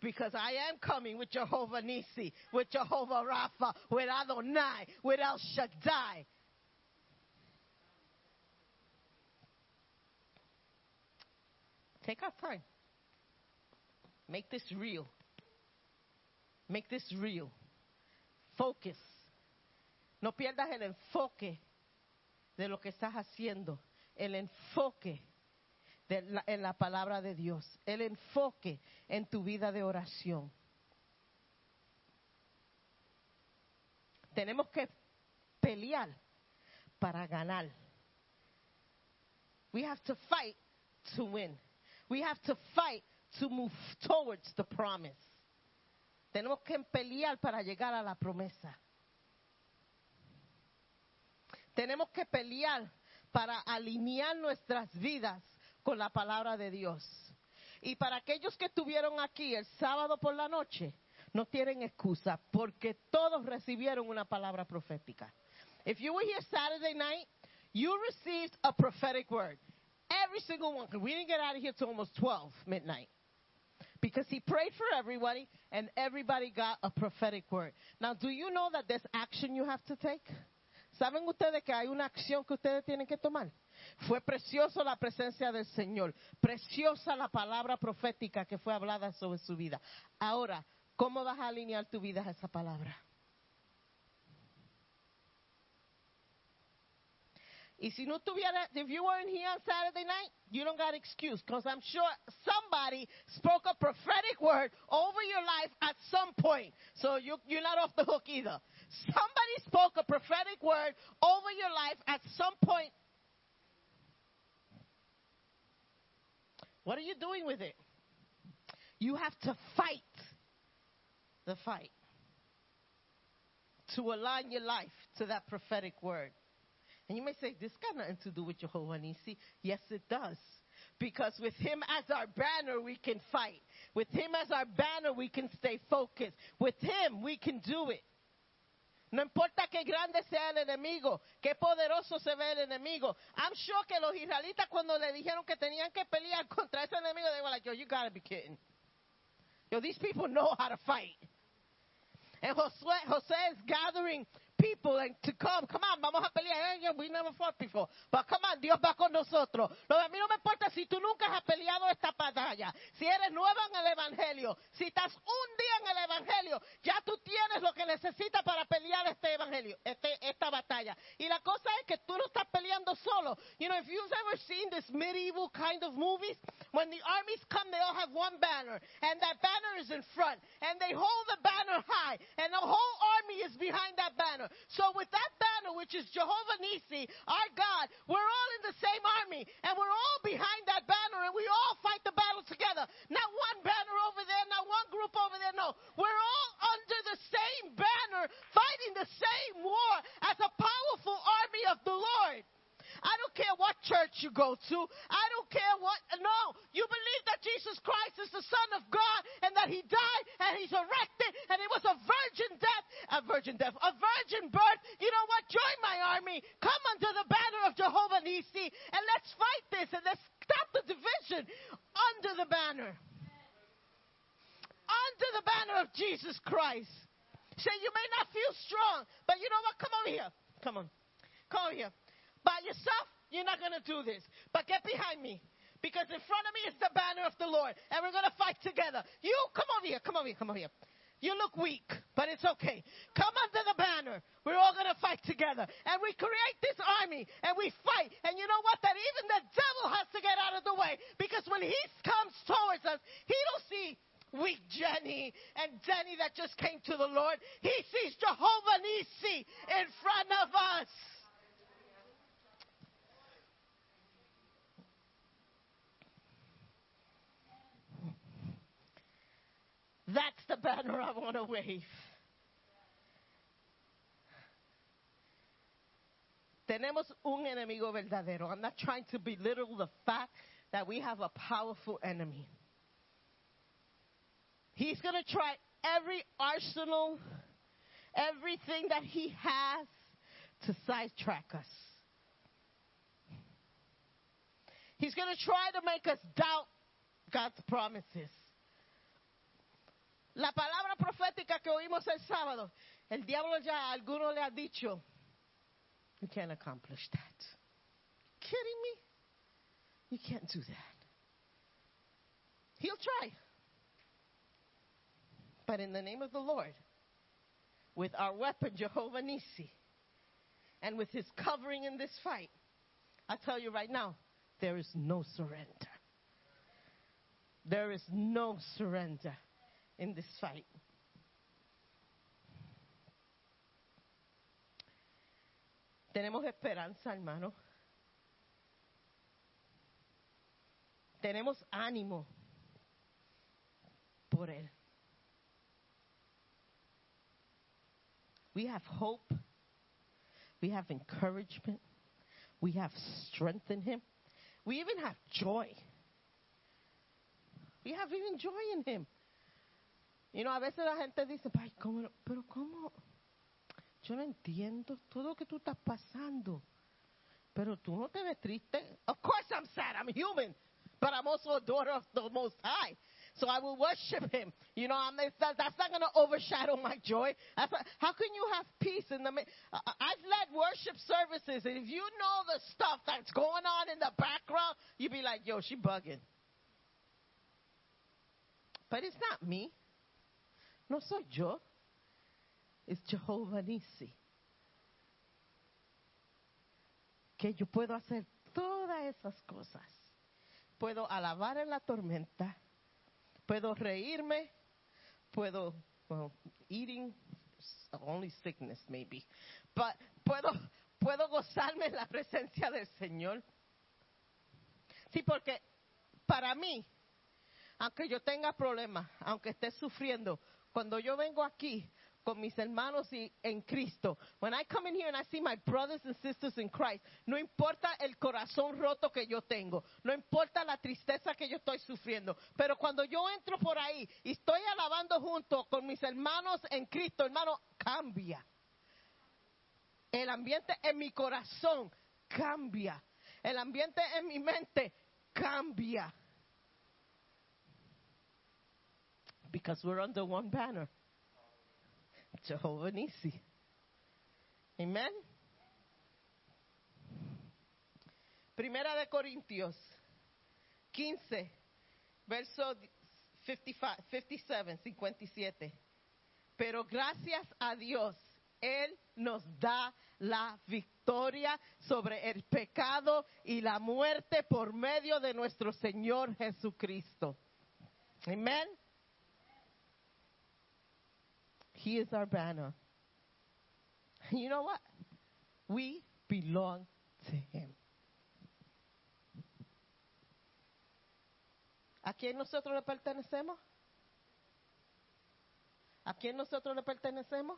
Because I am coming with Jehovah Nisi, with Jehovah Rapha, with Adonai, with El Shaddai. Take our time. Make this real. Make this real. Focus. No pierdas el enfoque de lo que estás haciendo. El enfoque en la palabra de Dios. El enfoque en tu vida de oración. Tenemos que pelear para ganar. We have to fight to win. We have to fight to move towards the promise. Tenemos que pelear para llegar a la promesa. Tenemos que pelear para alinear nuestras vidas con la palabra de Dios. Y para aquellos que estuvieron aquí el sábado por la noche, no tienen excusa porque todos recibieron una palabra profética. If you were here Saturday night, you received a prophetic word. Every single one. We didn't get out of here till almost 12 midnight. Because he prayed for everybody and everybody got a prophetic word. Now, do you know that there's action you have to take? ¿Saben ustedes que hay una acción que ustedes tienen que tomar? Fue precioso la presencia del Señor, preciosa la palabra profética que fue hablada sobre su vida. Ahora, ¿cómo vas a alinear tu vida a esa palabra? Y si no tuviera, if you weren't here on Saturday night, you don't got excuse, because I'm sure somebody spoke a prophetic word over your life at some point. So you, you're not off the hook either. Somebody spoke a prophetic word over your life at some point. What are you doing with it? You have to fight the fight to align your life to that prophetic word. And you may say, this got nothing to do with Jehovah Nisi. Yes, it does. Because with him as our banner, we can fight. With him as our banner, we can stay focused. With him, we can do it. No importa qué grande sea el enemigo, qué poderoso se ve el enemigo. I'm sure que los israelitas cuando le dijeron que tenían que pelear contra ese enemigo, they were like, yo, you gotta be kidding. Yo, these people know how to fight. And José, José is gathering people and to come. Come on, vamos a pelear. Hey, yeah, we never fought before. But come on, Dios va con nosotros. Lo a mí no me importa si tú nunca has peleado esta batalla. Si eres nueva en el Evangelio. Si estás un día en el Evangelio, ya tú tienes lo que necesitas para pelear este Evangelio, este, esta batalla. Y la cosa es que tú no estás peleando solo. You know, if you've ever seen this medieval kind of movies, when the armies come, they all have one banner. And that banner is in front. And they hold the banner high. And the whole army is behind that banner. So with that banner, which is Jehovah Nisi, our God, we're all in the same army. And we're all behind that banner. And we all fight the battle together. Not one banner over there, not one group over there. No. We're all under the same banner, fighting the same war as a powerful army of the Lord. I don't care what church you go to. I care what. No. You believe that Jesus Christ is the Son of God and that He died and He's erected and it was a virgin death, a virgin death, a virgin birth. You know what? Join my army. Come under the banner of Jehovah Nisi and let's fight this and let's stop the division under the banner. Under the banner of Jesus Christ. Say, you may not feel strong, but you know what? Come over here. Come on. Come over here. By yourself, you're not going to do this. But get behind me. Because in front of me is the banner of the Lord. And we're going to fight together. You, come over here. Come over here. Come over here. You look weak, but it's okay. Come under the banner. We're all going to fight together. And we create this army and we fight. And you know what? That even the devil has to get out of the way. Because when he comes towards us, he don't see weak Jenny and Jenny that just came to the Lord. He sees Jehovah Nisi in front of us. That's the banner I want to wave. Tenemos un enemigo verdadero. I'm not trying to belittle the fact that we have a powerful enemy. He's going to try every arsenal, everything that he has to sidetrack us. He's going to try to make us doubt God's promises. La palabra profética que oímos el sábado, el diablo ya a alguno le ha dicho, you can't accomplish that. Kidding me? You can't do that. He'll try. But in the name of the Lord, with our weapon, Jehovah Nisi, and with his covering in this fight, I tell you right now, there is no surrender. There is no surrender in this fight. Tenemos esperanza, hermano. Tenemos ánimo por Él. We have hope. We have encouragement. We have strength in Him. We even have joy. We have even joy in Him. You know, a veces la gente dice, "Ay, ¿cómo, no- pero ¿cómo? Yo no entiendo todo lo que tú estás pasando. Pero tú no te ves triste. Of course I'm sad. I'm human. But I'm also a daughter of the Most High. So I will worship Him. You know, I'm, not, that's not going to overshadow my joy. Not- how can you have peace in the? I've led worship services, and if you know the stuff that's going on in the background, you'd be like, "Yo, she bugging." But it's not me. No soy yo. It's Jehovah Nisi. Que yo puedo hacer todas esas cosas. Puedo alabar en la tormenta. Puedo reírme. Puedo, well, eating, only sickness maybe. But puedo gozarme en la presencia del Señor. Sí, porque para mí, aunque yo tenga problemas, aunque esté sufriendo, cuando yo vengo aquí con mis hermanos y- en Cristo, when I come in here and I see my brothers and sisters in Christ, no importa el corazón roto que yo tengo, no importa la tristeza que yo estoy sufriendo, pero cuando yo entro por ahí y estoy alabando junto con mis hermanos en Cristo, hermano, cambia. El ambiente en mi corazón cambia. El ambiente en mi mente cambia. Because we're under one banner. Jehovah Nisi. Amen. Primera de Corintios 15, verso 55, 57, 57. Pero gracias a Dios, Él nos da la victoria sobre el pecado y la muerte por medio de nuestro Señor Jesucristo. Amen. He is our banner. You know what? We belong to Him. ¿A quién nosotros le pertenecemos? ¿A quién nosotros le pertenecemos?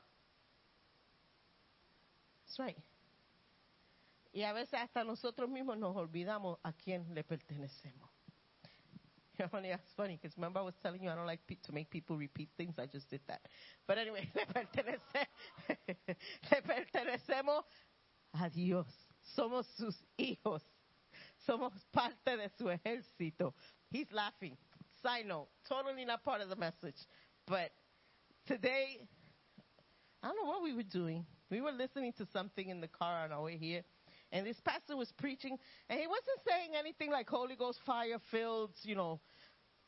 That's right. Y a veces hasta nosotros mismos nos olvidamos a quién le pertenecemos. You know, funny, that's funny because remember I was telling you I don't like pe- to make people repeat things. I just did that. But anyway, le, pertenece, le pertenecemos a Dios. Somos sus hijos. Somos parte de su ejército. He's laughing. Side note, totally not part of the message. But today, I don't know what we were doing. We were listening to something in the car on our way here. And this pastor was preaching, and he wasn't saying anything like Holy Ghost fire filled, you know,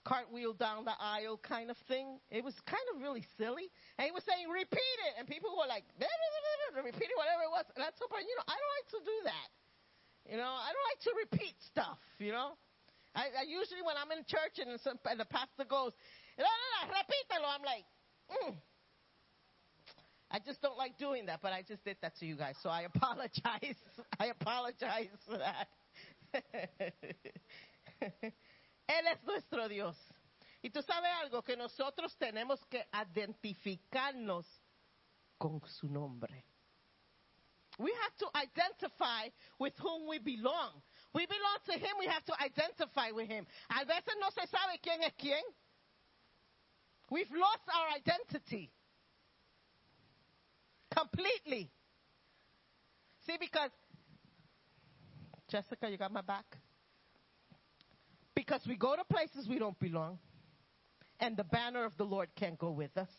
cartwheel down the aisle kind of thing. It was kind of really silly. And he was saying, repeat it. And people were like, repeating whatever it was. And I told her, you know, I don't like to do that. You know, I don't like to repeat stuff, you know. I, I usually, when I'm in church and, some, and the pastor goes, no, no, no, repítelo, I'm like, mm. I just don't like doing that, but I just did that to you guys, so I apologize. I apologize for that. Él es nuestro Dios. Y tú sabes algo, que nosotros tenemos que identificarnos con su nombre. We have to identify with whom we belong. We belong to Him, we have to identify with Him. A veces no se sabe quién es quién. We've lost our identity completely. See, because, Jessica, you got my back? Because we go to places we don't belong, and the banner of the Lord can't go with us.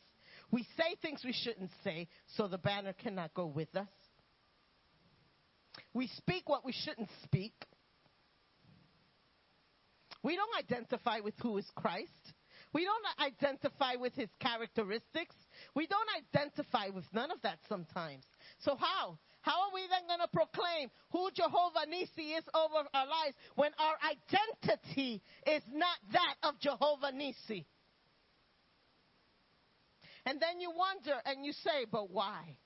We say things we shouldn't say, so the banner cannot go with us. We speak what we shouldn't speak. We don't identify with who is Christ. We don't identify with his characteristics. We don't identify with none of that sometimes. So how? How are we then going to proclaim who Jehovah Nisi is over our lives when our identity is not that of Jehovah Nisi? And then you wonder and you say, but why?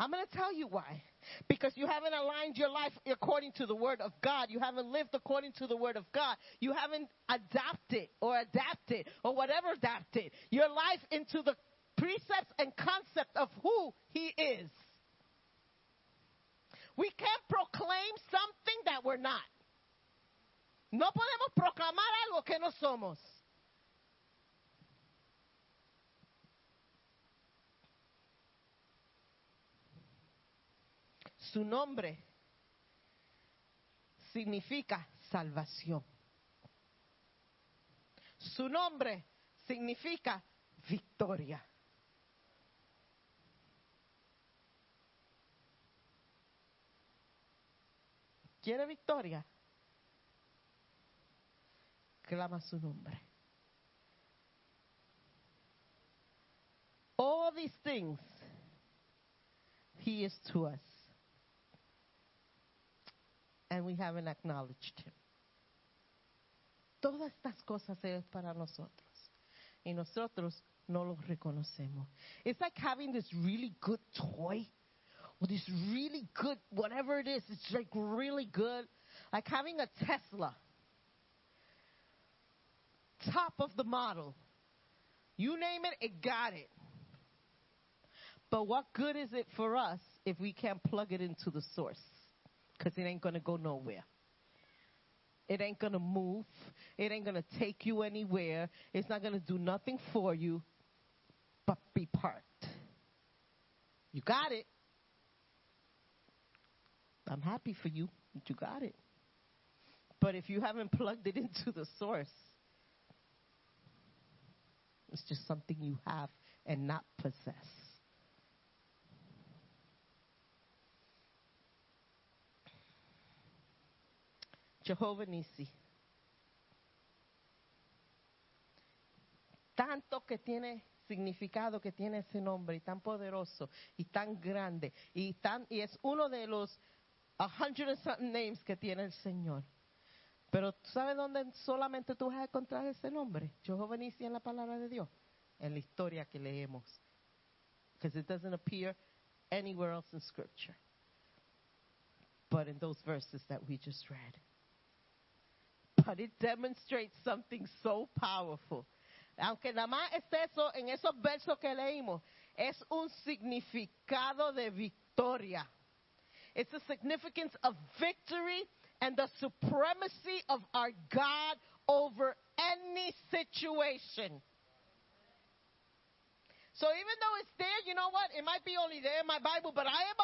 I'm going to tell you why. Because you haven't aligned your life according to the Word of God. You haven't lived according to the Word of God. You haven't adapted or adapted or whatever adapted your life into the precepts and concept of who He is. We can't proclaim something that we're not. No podemos proclamar algo que no somos. Su nombre significa salvación. Su nombre significa victoria. ¿Quiere victoria? Clama su nombre. All these things he is to us. And we haven't acknowledged him. Todas estas cosas es para nosotros. Y nosotros no los reconocemos. It's like having this really good toy or this really good, whatever it is, it's like really good. Like having a Tesla. Top of the model. You name it, it got it. But what good is it for us if we can't plug it into the source? Because it ain't going to go nowhere. It ain't going to move. It ain't going to take you anywhere. It's not going to do nothing for you but be parked. You got it. I'm happy for you you got it. But if you haven't plugged it into the source, it's just something you have and not possess. Jehovah Nisi. Tanto que tiene significado que tiene ese nombre y tan poderoso y tan grande y tan y es uno de los a hundred and something names que tiene el Señor. Pero ¿tú sabes dónde solamente tú vas a encontrar ese nombre? Jehová Nisi en la palabra de Dios, en la historia que leemos. Because it doesn't appear anywhere else in scripture. But in those verses that we just read. It demonstrates something so powerful. Aunque nada más esté eso en esos versos que leímos, es un significado de victoria. It's the significance of victory and the supremacy of our God over any situation. So even though it's there, you know what? It might be only there in my Bible, but I am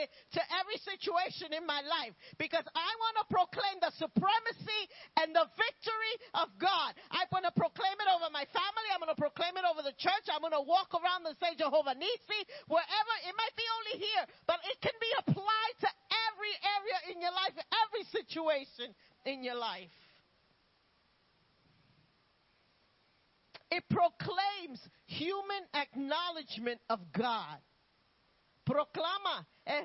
it to every situation in my life because I want to proclaim the supremacy and the victory of God. I want to proclaim it over my family. I'm going to proclaim it over the church. I'm going to walk around and say Jehovah Nisi, wherever. It might be only here, but it can be applied to every area in your life, every situation in your life. It proclaims human acknowledgement of God. Proclama el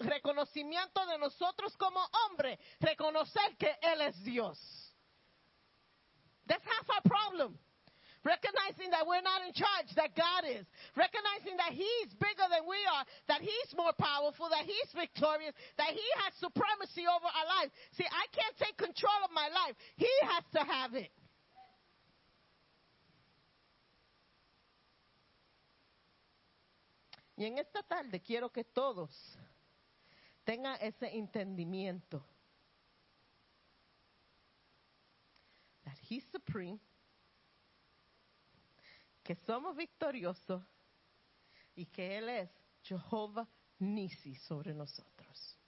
reconocimiento de nosotros como hombre, reconocer que Él es Dios. That's half our problem. Recognizing that we're not in charge, that God is. Recognizing that He's bigger than we are, that He's more powerful, that He's victorious, that He has supremacy over our life. See, I can't take control of my life. He has to have it. Y en esta tarde quiero que todos tengan ese entendimiento. That He's supreme, que somos victoriosos y que Él es Jehová Nisi sobre nosotros.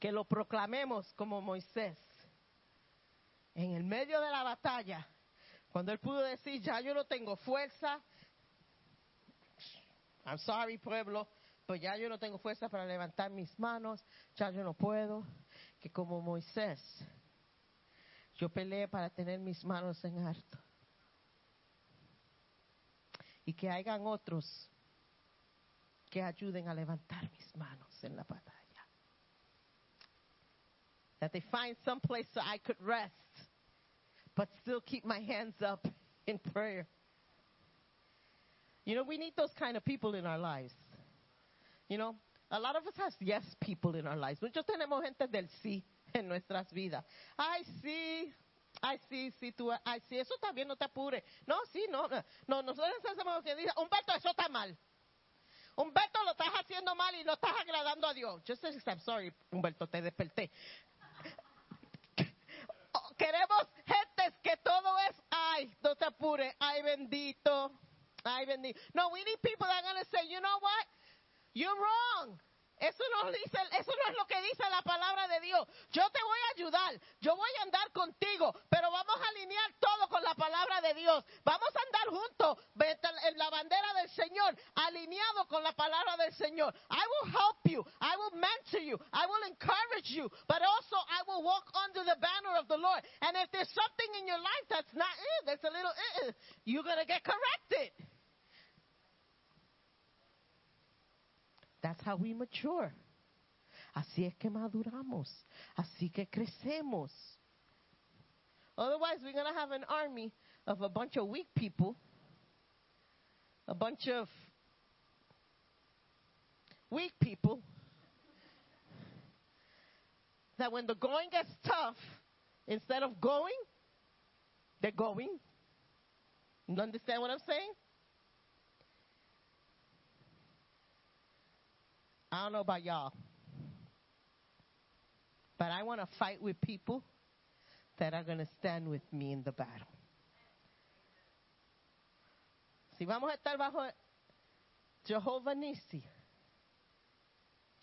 Que lo proclamemos como Moisés en el medio de la batalla, cuando él pudo decir, ya yo no tengo fuerza, I'm sorry, pueblo, pero ya yo no tengo fuerza para levantar mis manos, ya yo no puedo. Que como Moisés, yo peleé para tener mis manos en alto. Y que hayan otros que ayuden a levantar mis manos en la batalla. That they find some place so I could rest, but still keep my hands up in prayer. You know, we need those kind of people in our lives. You know, a lot of us has yes people in our lives. Muchos tenemos gente del sí en nuestras vidas. Ay, sí. Ay, sí, sí, tú, ay, sí, eso está bien, no te apures. No, sí, no, no, no nosotros hacemos que dice, Humberto, eso está mal. Humberto, lo estás haciendo mal y no estás agradando a Dios. Just I'm sorry, Humberto, te desperté. Oh, Queremos gentes que todo es, ay, no te apures, ay, bendito. No, we need people that are going to say, you know what? You're wrong. Eso no, dice, eso no es lo que dice la palabra de Dios. Yo te voy a ayudar, yo voy a andar contigo, pero vamos a alinear todo con la palabra de Dios. Vamos a andar juntos en la bandera del Señor, alineado con la palabra del Señor. I will help you, I will mentor you, I will encourage you, but also I will walk under the banner of the Lord. And if there's something in your life that's not, eh, that's a little, eh, you're going to get corrected. That's how we mature. Así es que maduramos. Así que crecemos. Otherwise, we're going to have an army of a bunch of weak people, a bunch of weak people, that when the going gets tough, instead of going, they're going. You understand what I'm saying? I don't know about y'all, but I want to fight with people that are going to stand with me in the battle. Si vamos a estar bajo Jehová Nisi,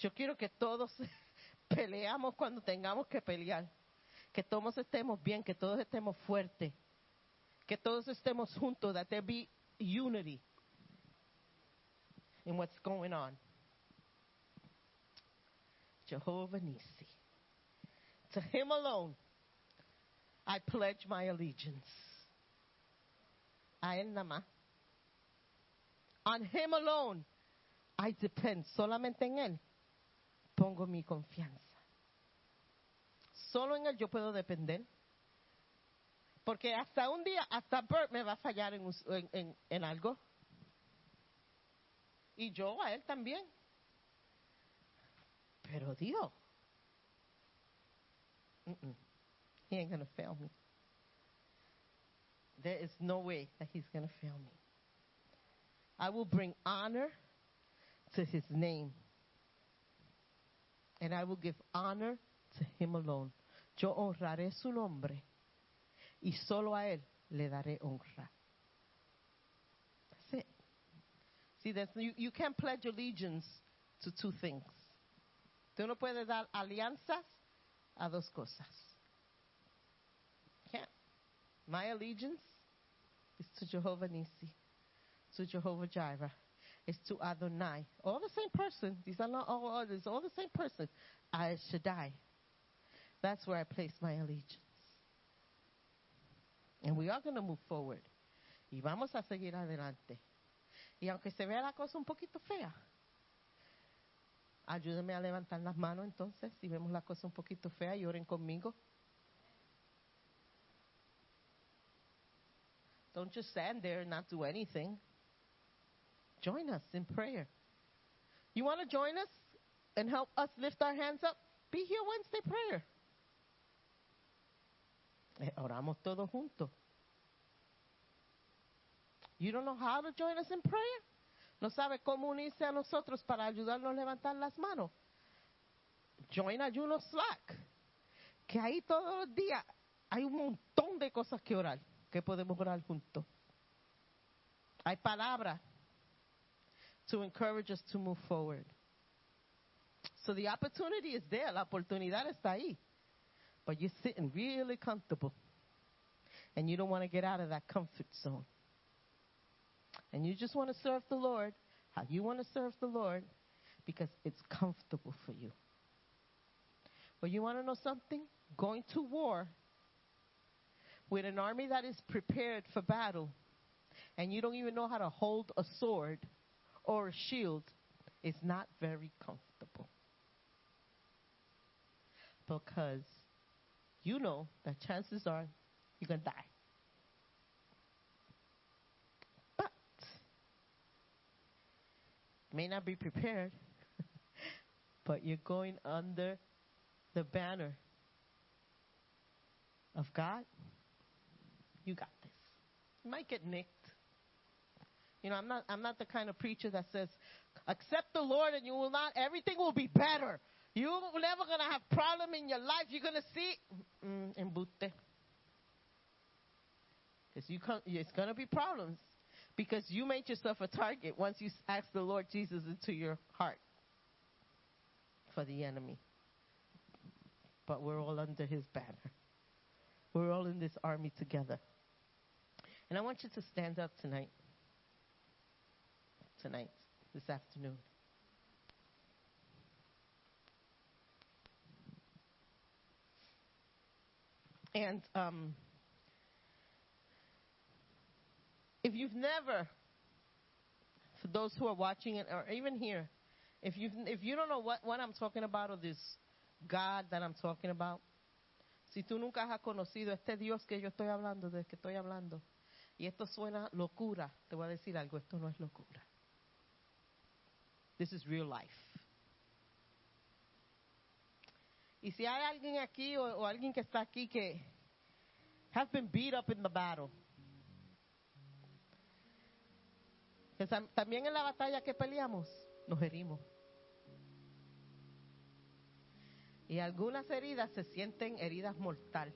Yo quiero que todos peleamos cuando tengamos que pelear. Que todos estemos bien, que todos estemos fuertes. Que todos estemos juntos, that there be unity in what's going on. Jehovah Nisi. To him alone I pledge my allegiance. A él nada más. On him alone I depend. Solamente en él pongo mi confianza. Solo en él yo puedo depender. Porque hasta un día, hasta Bert me va a fallar en, en- en algo. Y yo a él también. Pero Dios. mm-mm, He ain't going to fail me. There is no way that he's going to fail me. I will bring honor to his name. And I will give honor to him alone. Yo honraré su nombre y solo a él le daré honra. That's it. See, there's, you, you can't pledge allegiance to two things. Tú no puedes dar alianzas a dos cosas. My allegiance is to Jehovah Nisi, to Jehovah Jireh, is to Adonai. All the same person. These are not all others. All the same person. I Shaddai. That's where I place my allegiance. And we are going to move forward. Y vamos a seguir adelante. Y aunque se vea la cosa un poquito fea, ayúdenme a levantar las manos entonces, si vemos un poquito y oren conmigo. Don't just stand there and not do anything. Join us in prayer. You want to join us and help us lift our hands up? Be here Wednesday prayer. Eh, Oramos todos juntos. You don't know how to join us in prayer? No sabe cómo unirse a nosotros para ayudarnos a levantar las manos. Join Ayuno Slack. Que ahí todos los días hay un montón de cosas que orar, que podemos orar juntos. Hay palabras to encourage us to move forward. So the opportunity is there, la oportunidad está ahí. But you're sitting really comfortable. And you don't want to get out of that comfort zone. And you just want to serve the Lord how you want to serve the Lord because it's comfortable for you. But you want to know something? Going to war with an army that is prepared for battle and you don't even know how to hold a sword or a shield is not very comfortable. Because you know that chances are you're going to die. But may not be prepared, but you're going under the banner of God. You got this. You might get nicked. You know, I'm not I'm not the kind of preacher that says, accept the Lord and you will not everything will be better. You're never gonna have problem in your life. You're gonna see mm, embute. Because you come, it's gonna be problems because you made yourself a target once you ask the Lord Jesus into your heart for the enemy. But we're all under His banner. We're all in this army together. And I want you to stand up tonight. Tonight, this afternoon. And um, if you've never, for those who are watching it or even here, if you if you don't know what, what I'm talking about or this God that I'm talking about, si tú nunca has conocido este Dios que yo estoy hablando, del que estoy hablando, y esto suena locura, te voy a decir algo, esto no es locura. This is real life. Y si hay alguien aquí o, o alguien que está aquí que have been beat up in the battle, también en la batalla que peleamos nos herimos. Y algunas heridas se sienten heridas mortal.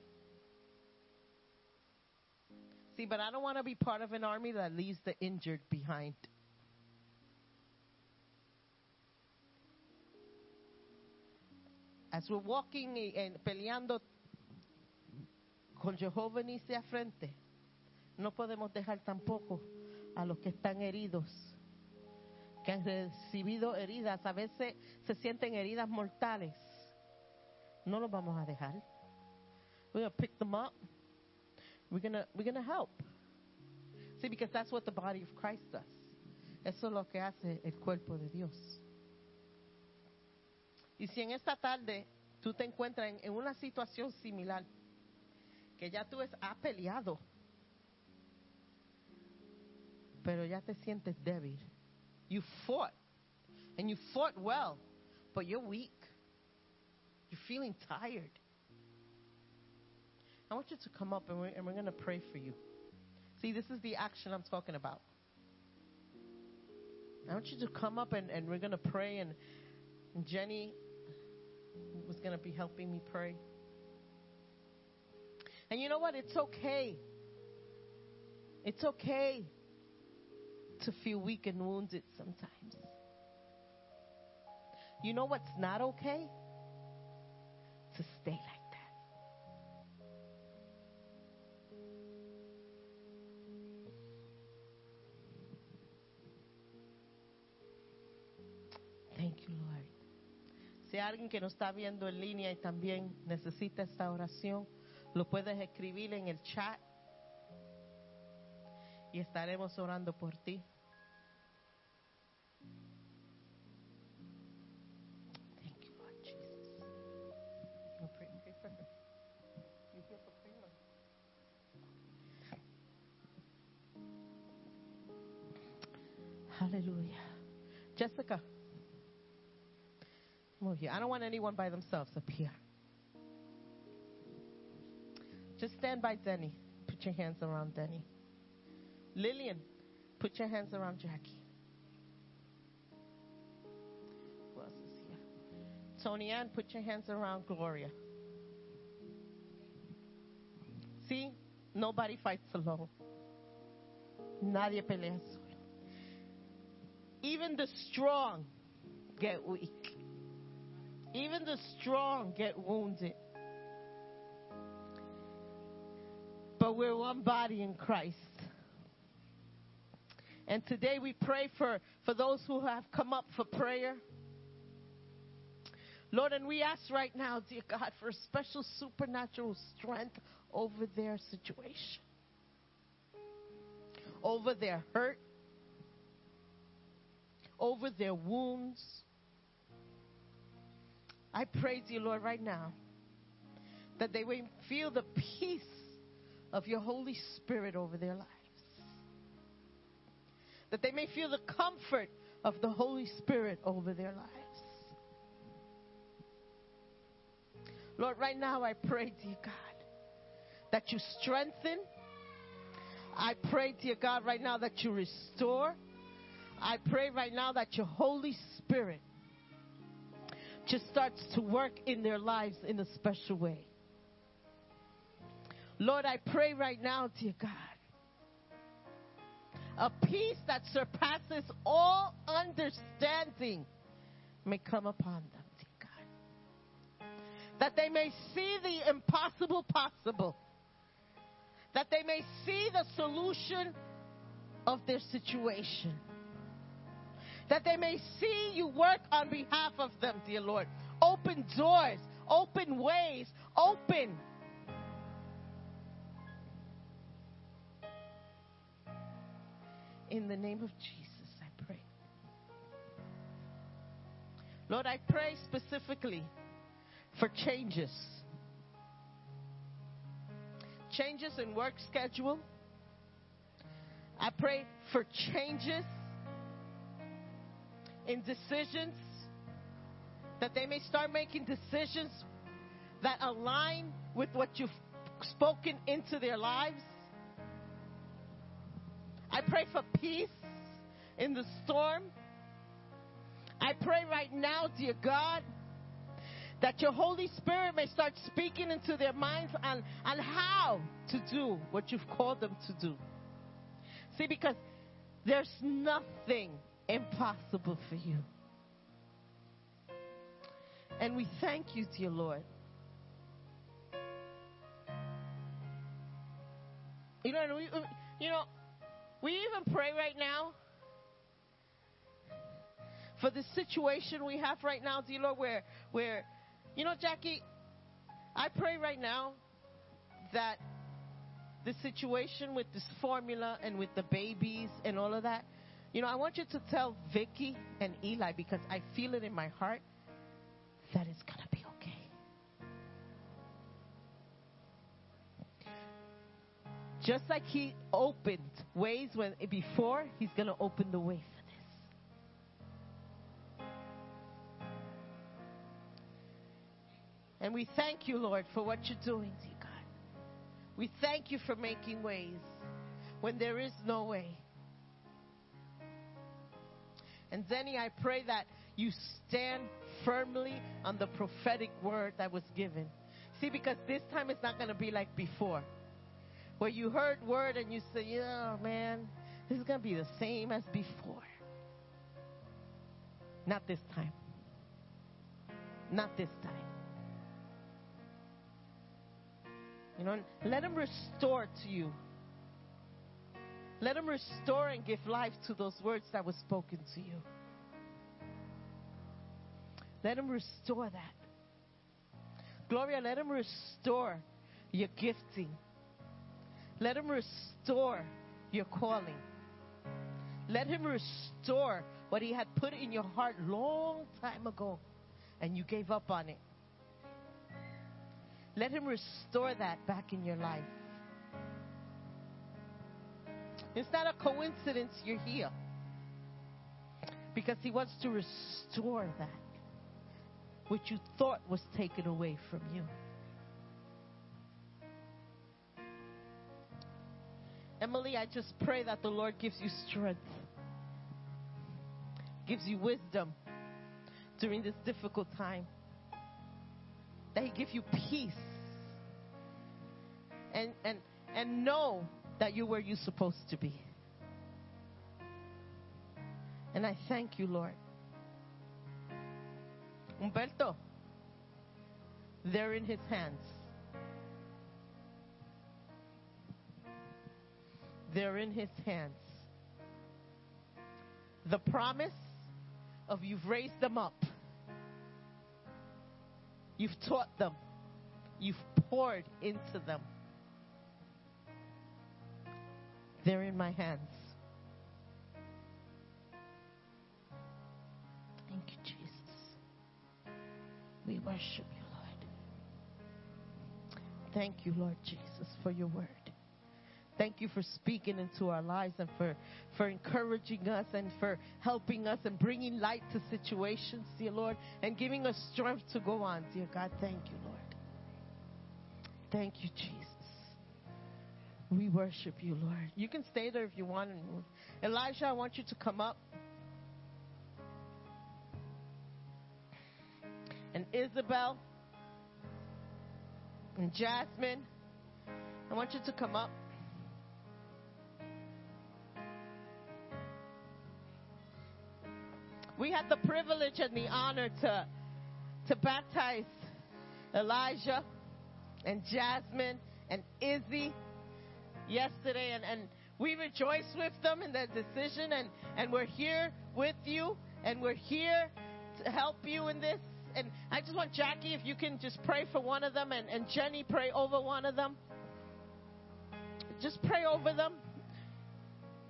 See, but I don't want to be part of an army that leaves the injured behind. as we're walking y en- peleando con Jehová Nisi a frente, no podemos dejar tampoco a los que están heridos, que han recibido heridas, a veces se sienten heridas mortales. No los vamos a dejar. We're going to pick them up. We're going we're to help. See, because that's what the body of Christ does. Eso es lo que hace el cuerpo de Dios. Y si en esta tarde tú te encuentras en, una situación similar, que ya tú has peleado, pero ya te sientes débil. You fought, and you fought well, but you're weak. You're feeling tired. I want you to come up and we're, and we're going to pray for you. See, this is the action I'm talking about. I want you to come up and, and we're going to pray, and, and Jenny was going to be helping me pray. And you know what? It's okay. It's okay to feel weak and wounded sometimes. You know what's not okay? To stay like that. Thank you, Lord. Si alguien que nos está viendo en línea y también necesita esta oración, lo puedes escribir en el chat y estaremos orando por ti. Thank you, Lord Jesus. No, pray- pray for. You here for prayer, Lord? Hallelujah. Jessica. Move here. I don't want anyone by themselves up here. Just stand by Denny. Put your hands around Denny. Lillian, put your hands around Jackie. Who else is here? Tony Ann, put your hands around Gloria. See, nobody fights alone. Nadie pelea solo. Even the strong get weak. Even the strong get wounded. But we're one body in Christ. And today we pray for, for those who have come up for prayer. Lord, and we ask right now, dear God, for a special supernatural strength over their situation, over their hurt, over their wounds. I praise you, Lord, right now that they will feel the peace of your Holy Spirit over their lives. That they may feel the comfort of the Holy Spirit over their lives. Lord, right now I pray, dear God, that you strengthen. I pray, dear God, right now that you restore. I pray right now that your Holy Spirit just starts to work in their lives in a special way. Lord, I pray right now, dear God, a peace that surpasses all understanding may come upon them, dear God. That they may see the impossible possible. That they may see the solution of their situation. That they may see you work on behalf of them, dear Lord. Open doors, open ways, open In the name of Jesus, I pray. Lord, I pray specifically for changes. Changes in work schedule. I pray for changes in decisions. That they may start making decisions that align with what you've spoken into their lives. I pray for peace in the storm. I pray right now, dear God, that your Holy Spirit may start speaking into their minds on, on how to do what you've called them to do. See, because there's nothing impossible for you. And we thank you, dear Lord. You know, we, you know, we even pray right now for the situation we have right now, dear Lord, where, where, you know, Jackie, I pray right now that the situation with this formula and with the babies and all of that, you know, I want you to tell Vicky and Eli because I feel it in my heart that it's going to be Just like he opened ways when before, he's going to open the way for this. And we thank you, Lord, for what you're doing, dear God. We thank you for making ways when there is no way. And Zenny, I pray that you stand firmly on the prophetic word that was given. See, because this time it's not going to be like before, where you heard word and you say, "Yeah, man, this is going to be the same as before." Not this time. Not this time. You know, let him restore to you. Let him restore and give life to those words that were spoken to you. Let him restore that. Gloria, let him restore your gifting. Let him restore your calling. Let him restore what he had put in your heart long time ago and you gave up on it. Let him restore that back in your life. It's not a coincidence you're here. Because he wants to restore that which you thought was taken away from you. Emily, I just pray that the Lord gives you strength, gives you wisdom during this difficult time, that He give you peace, and and and know that you're where you're supposed to be. And I thank you, Lord. Humberto, they're in his hands. They're in his hands. The promise of you've raised them up, you've taught them, you've poured into them. They're in my hands. Thank you, Jesus. We worship you, Lord. Thank you, Lord Jesus, for your word. Thank you for speaking into our lives and for, for encouraging us and for helping us and bringing light to situations, dear Lord, and giving us strength to go on, dear God. Thank you, Lord. Thank you, Jesus. We worship you, Lord. You can stay there if you want. Elijah, I want you to come up. And Isabel and Jasmine, I want you to come up. We had the privilege and the honor to, to baptize Elijah and Jasmine and Izzy yesterday, and, and we rejoice with them in their decision, and, and we're here with you, and we're here to help you in this. And I just want Jackie, if you can just pray for one of them, and, and Jenny, pray over one of them. Just pray over them.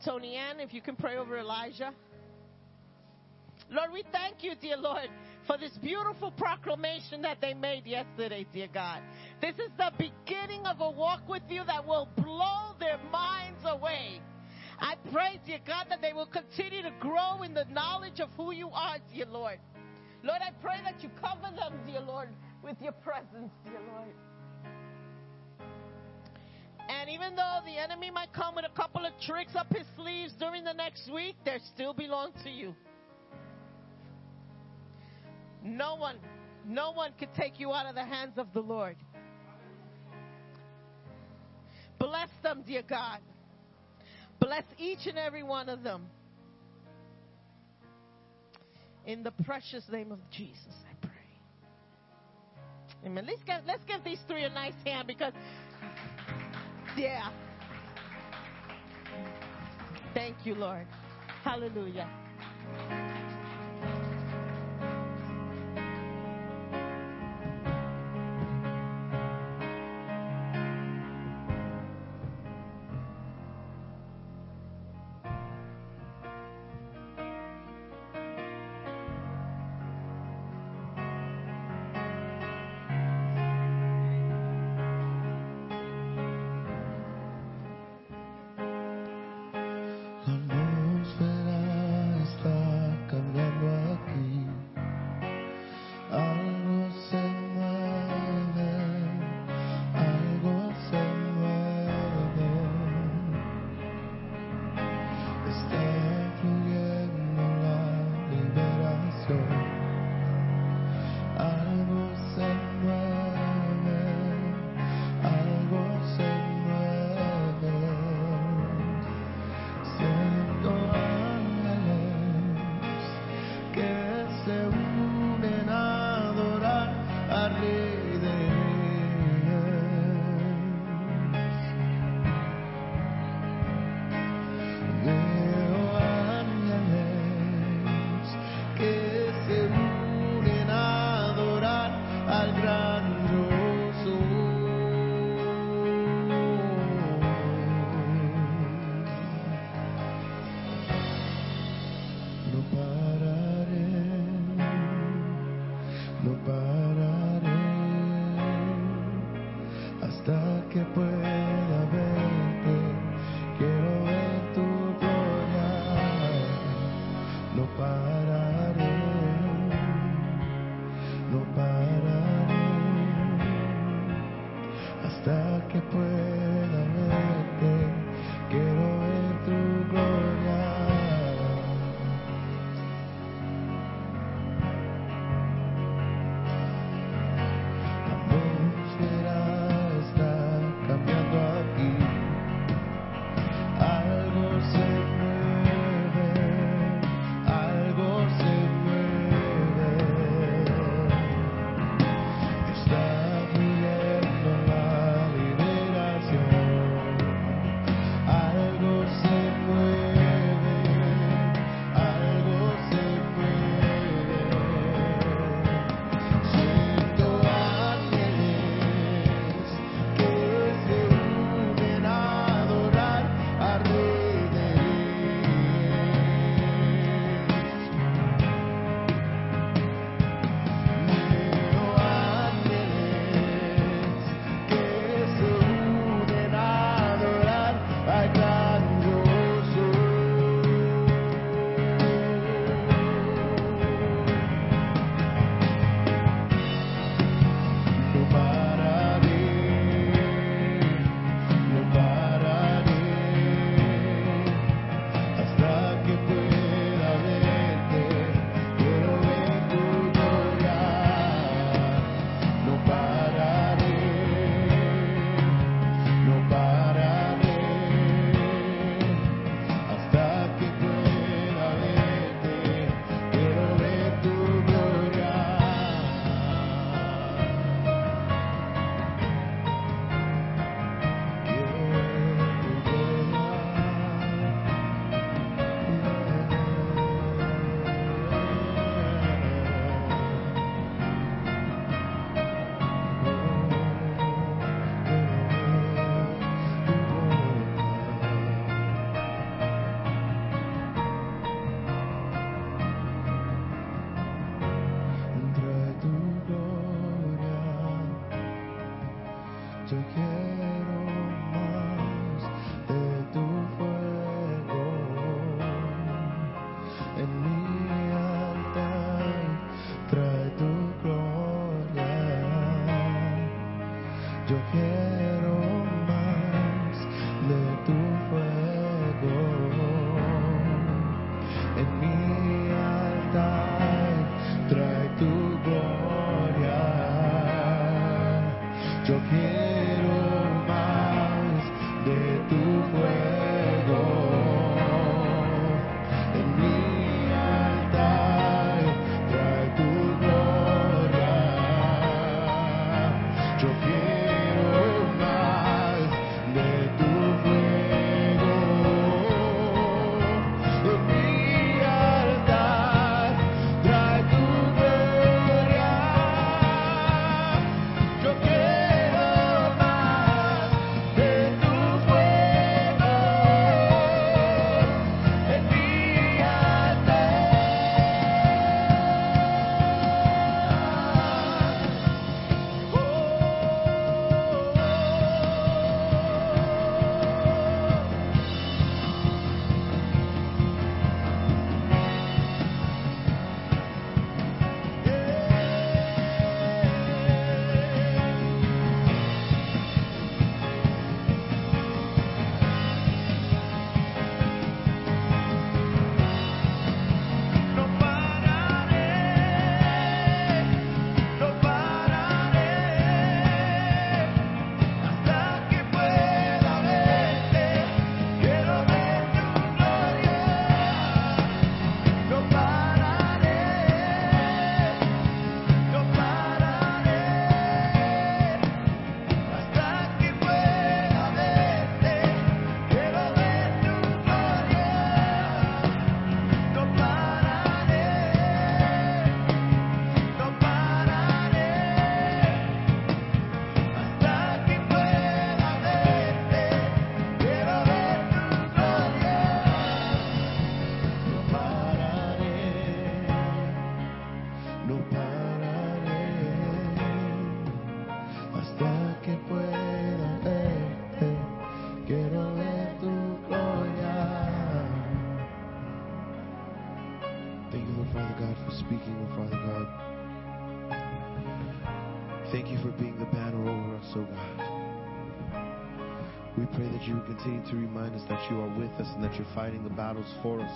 Tony Ann, if you can pray over Elijah. Lord, we thank you, dear Lord, for this beautiful proclamation that they made yesterday, dear God. This is the beginning of a walk with you that will blow their minds away. I pray, dear God, that they will continue to grow in the knowledge of who you are, dear Lord. Lord, I pray that you cover them, dear Lord, with your presence, dear Lord. And even though the enemy might come with a couple of tricks up his sleeves during the next week, they still belong to you. No one, no one can take you out of the hands of the Lord. Bless them, dear God. Bless each and every one of them. In the precious name of Jesus, I pray. Amen. Let's let's give these three a nice hand because, yeah. Thank you, Lord. Hallelujah.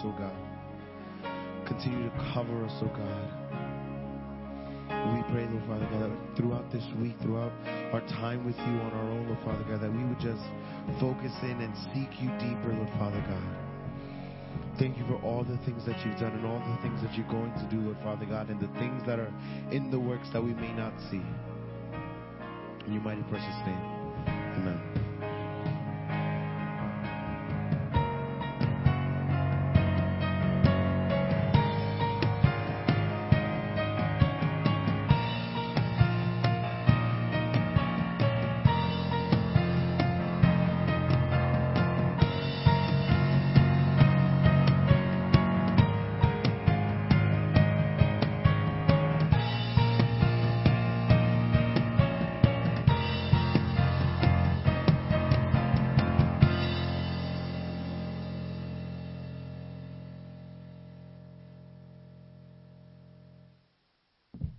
Oh God. Continue to cover us, oh God. We pray, Lord Father God, that throughout this week, throughout our time with you on our own, Lord Father God, that we would just focus in and seek you deeper, Lord Father God. Thank you for all the things that you've done and all the things that you're going to do, Lord Father God, and the things that are in the works that we may not see. In your mighty precious name. Amen.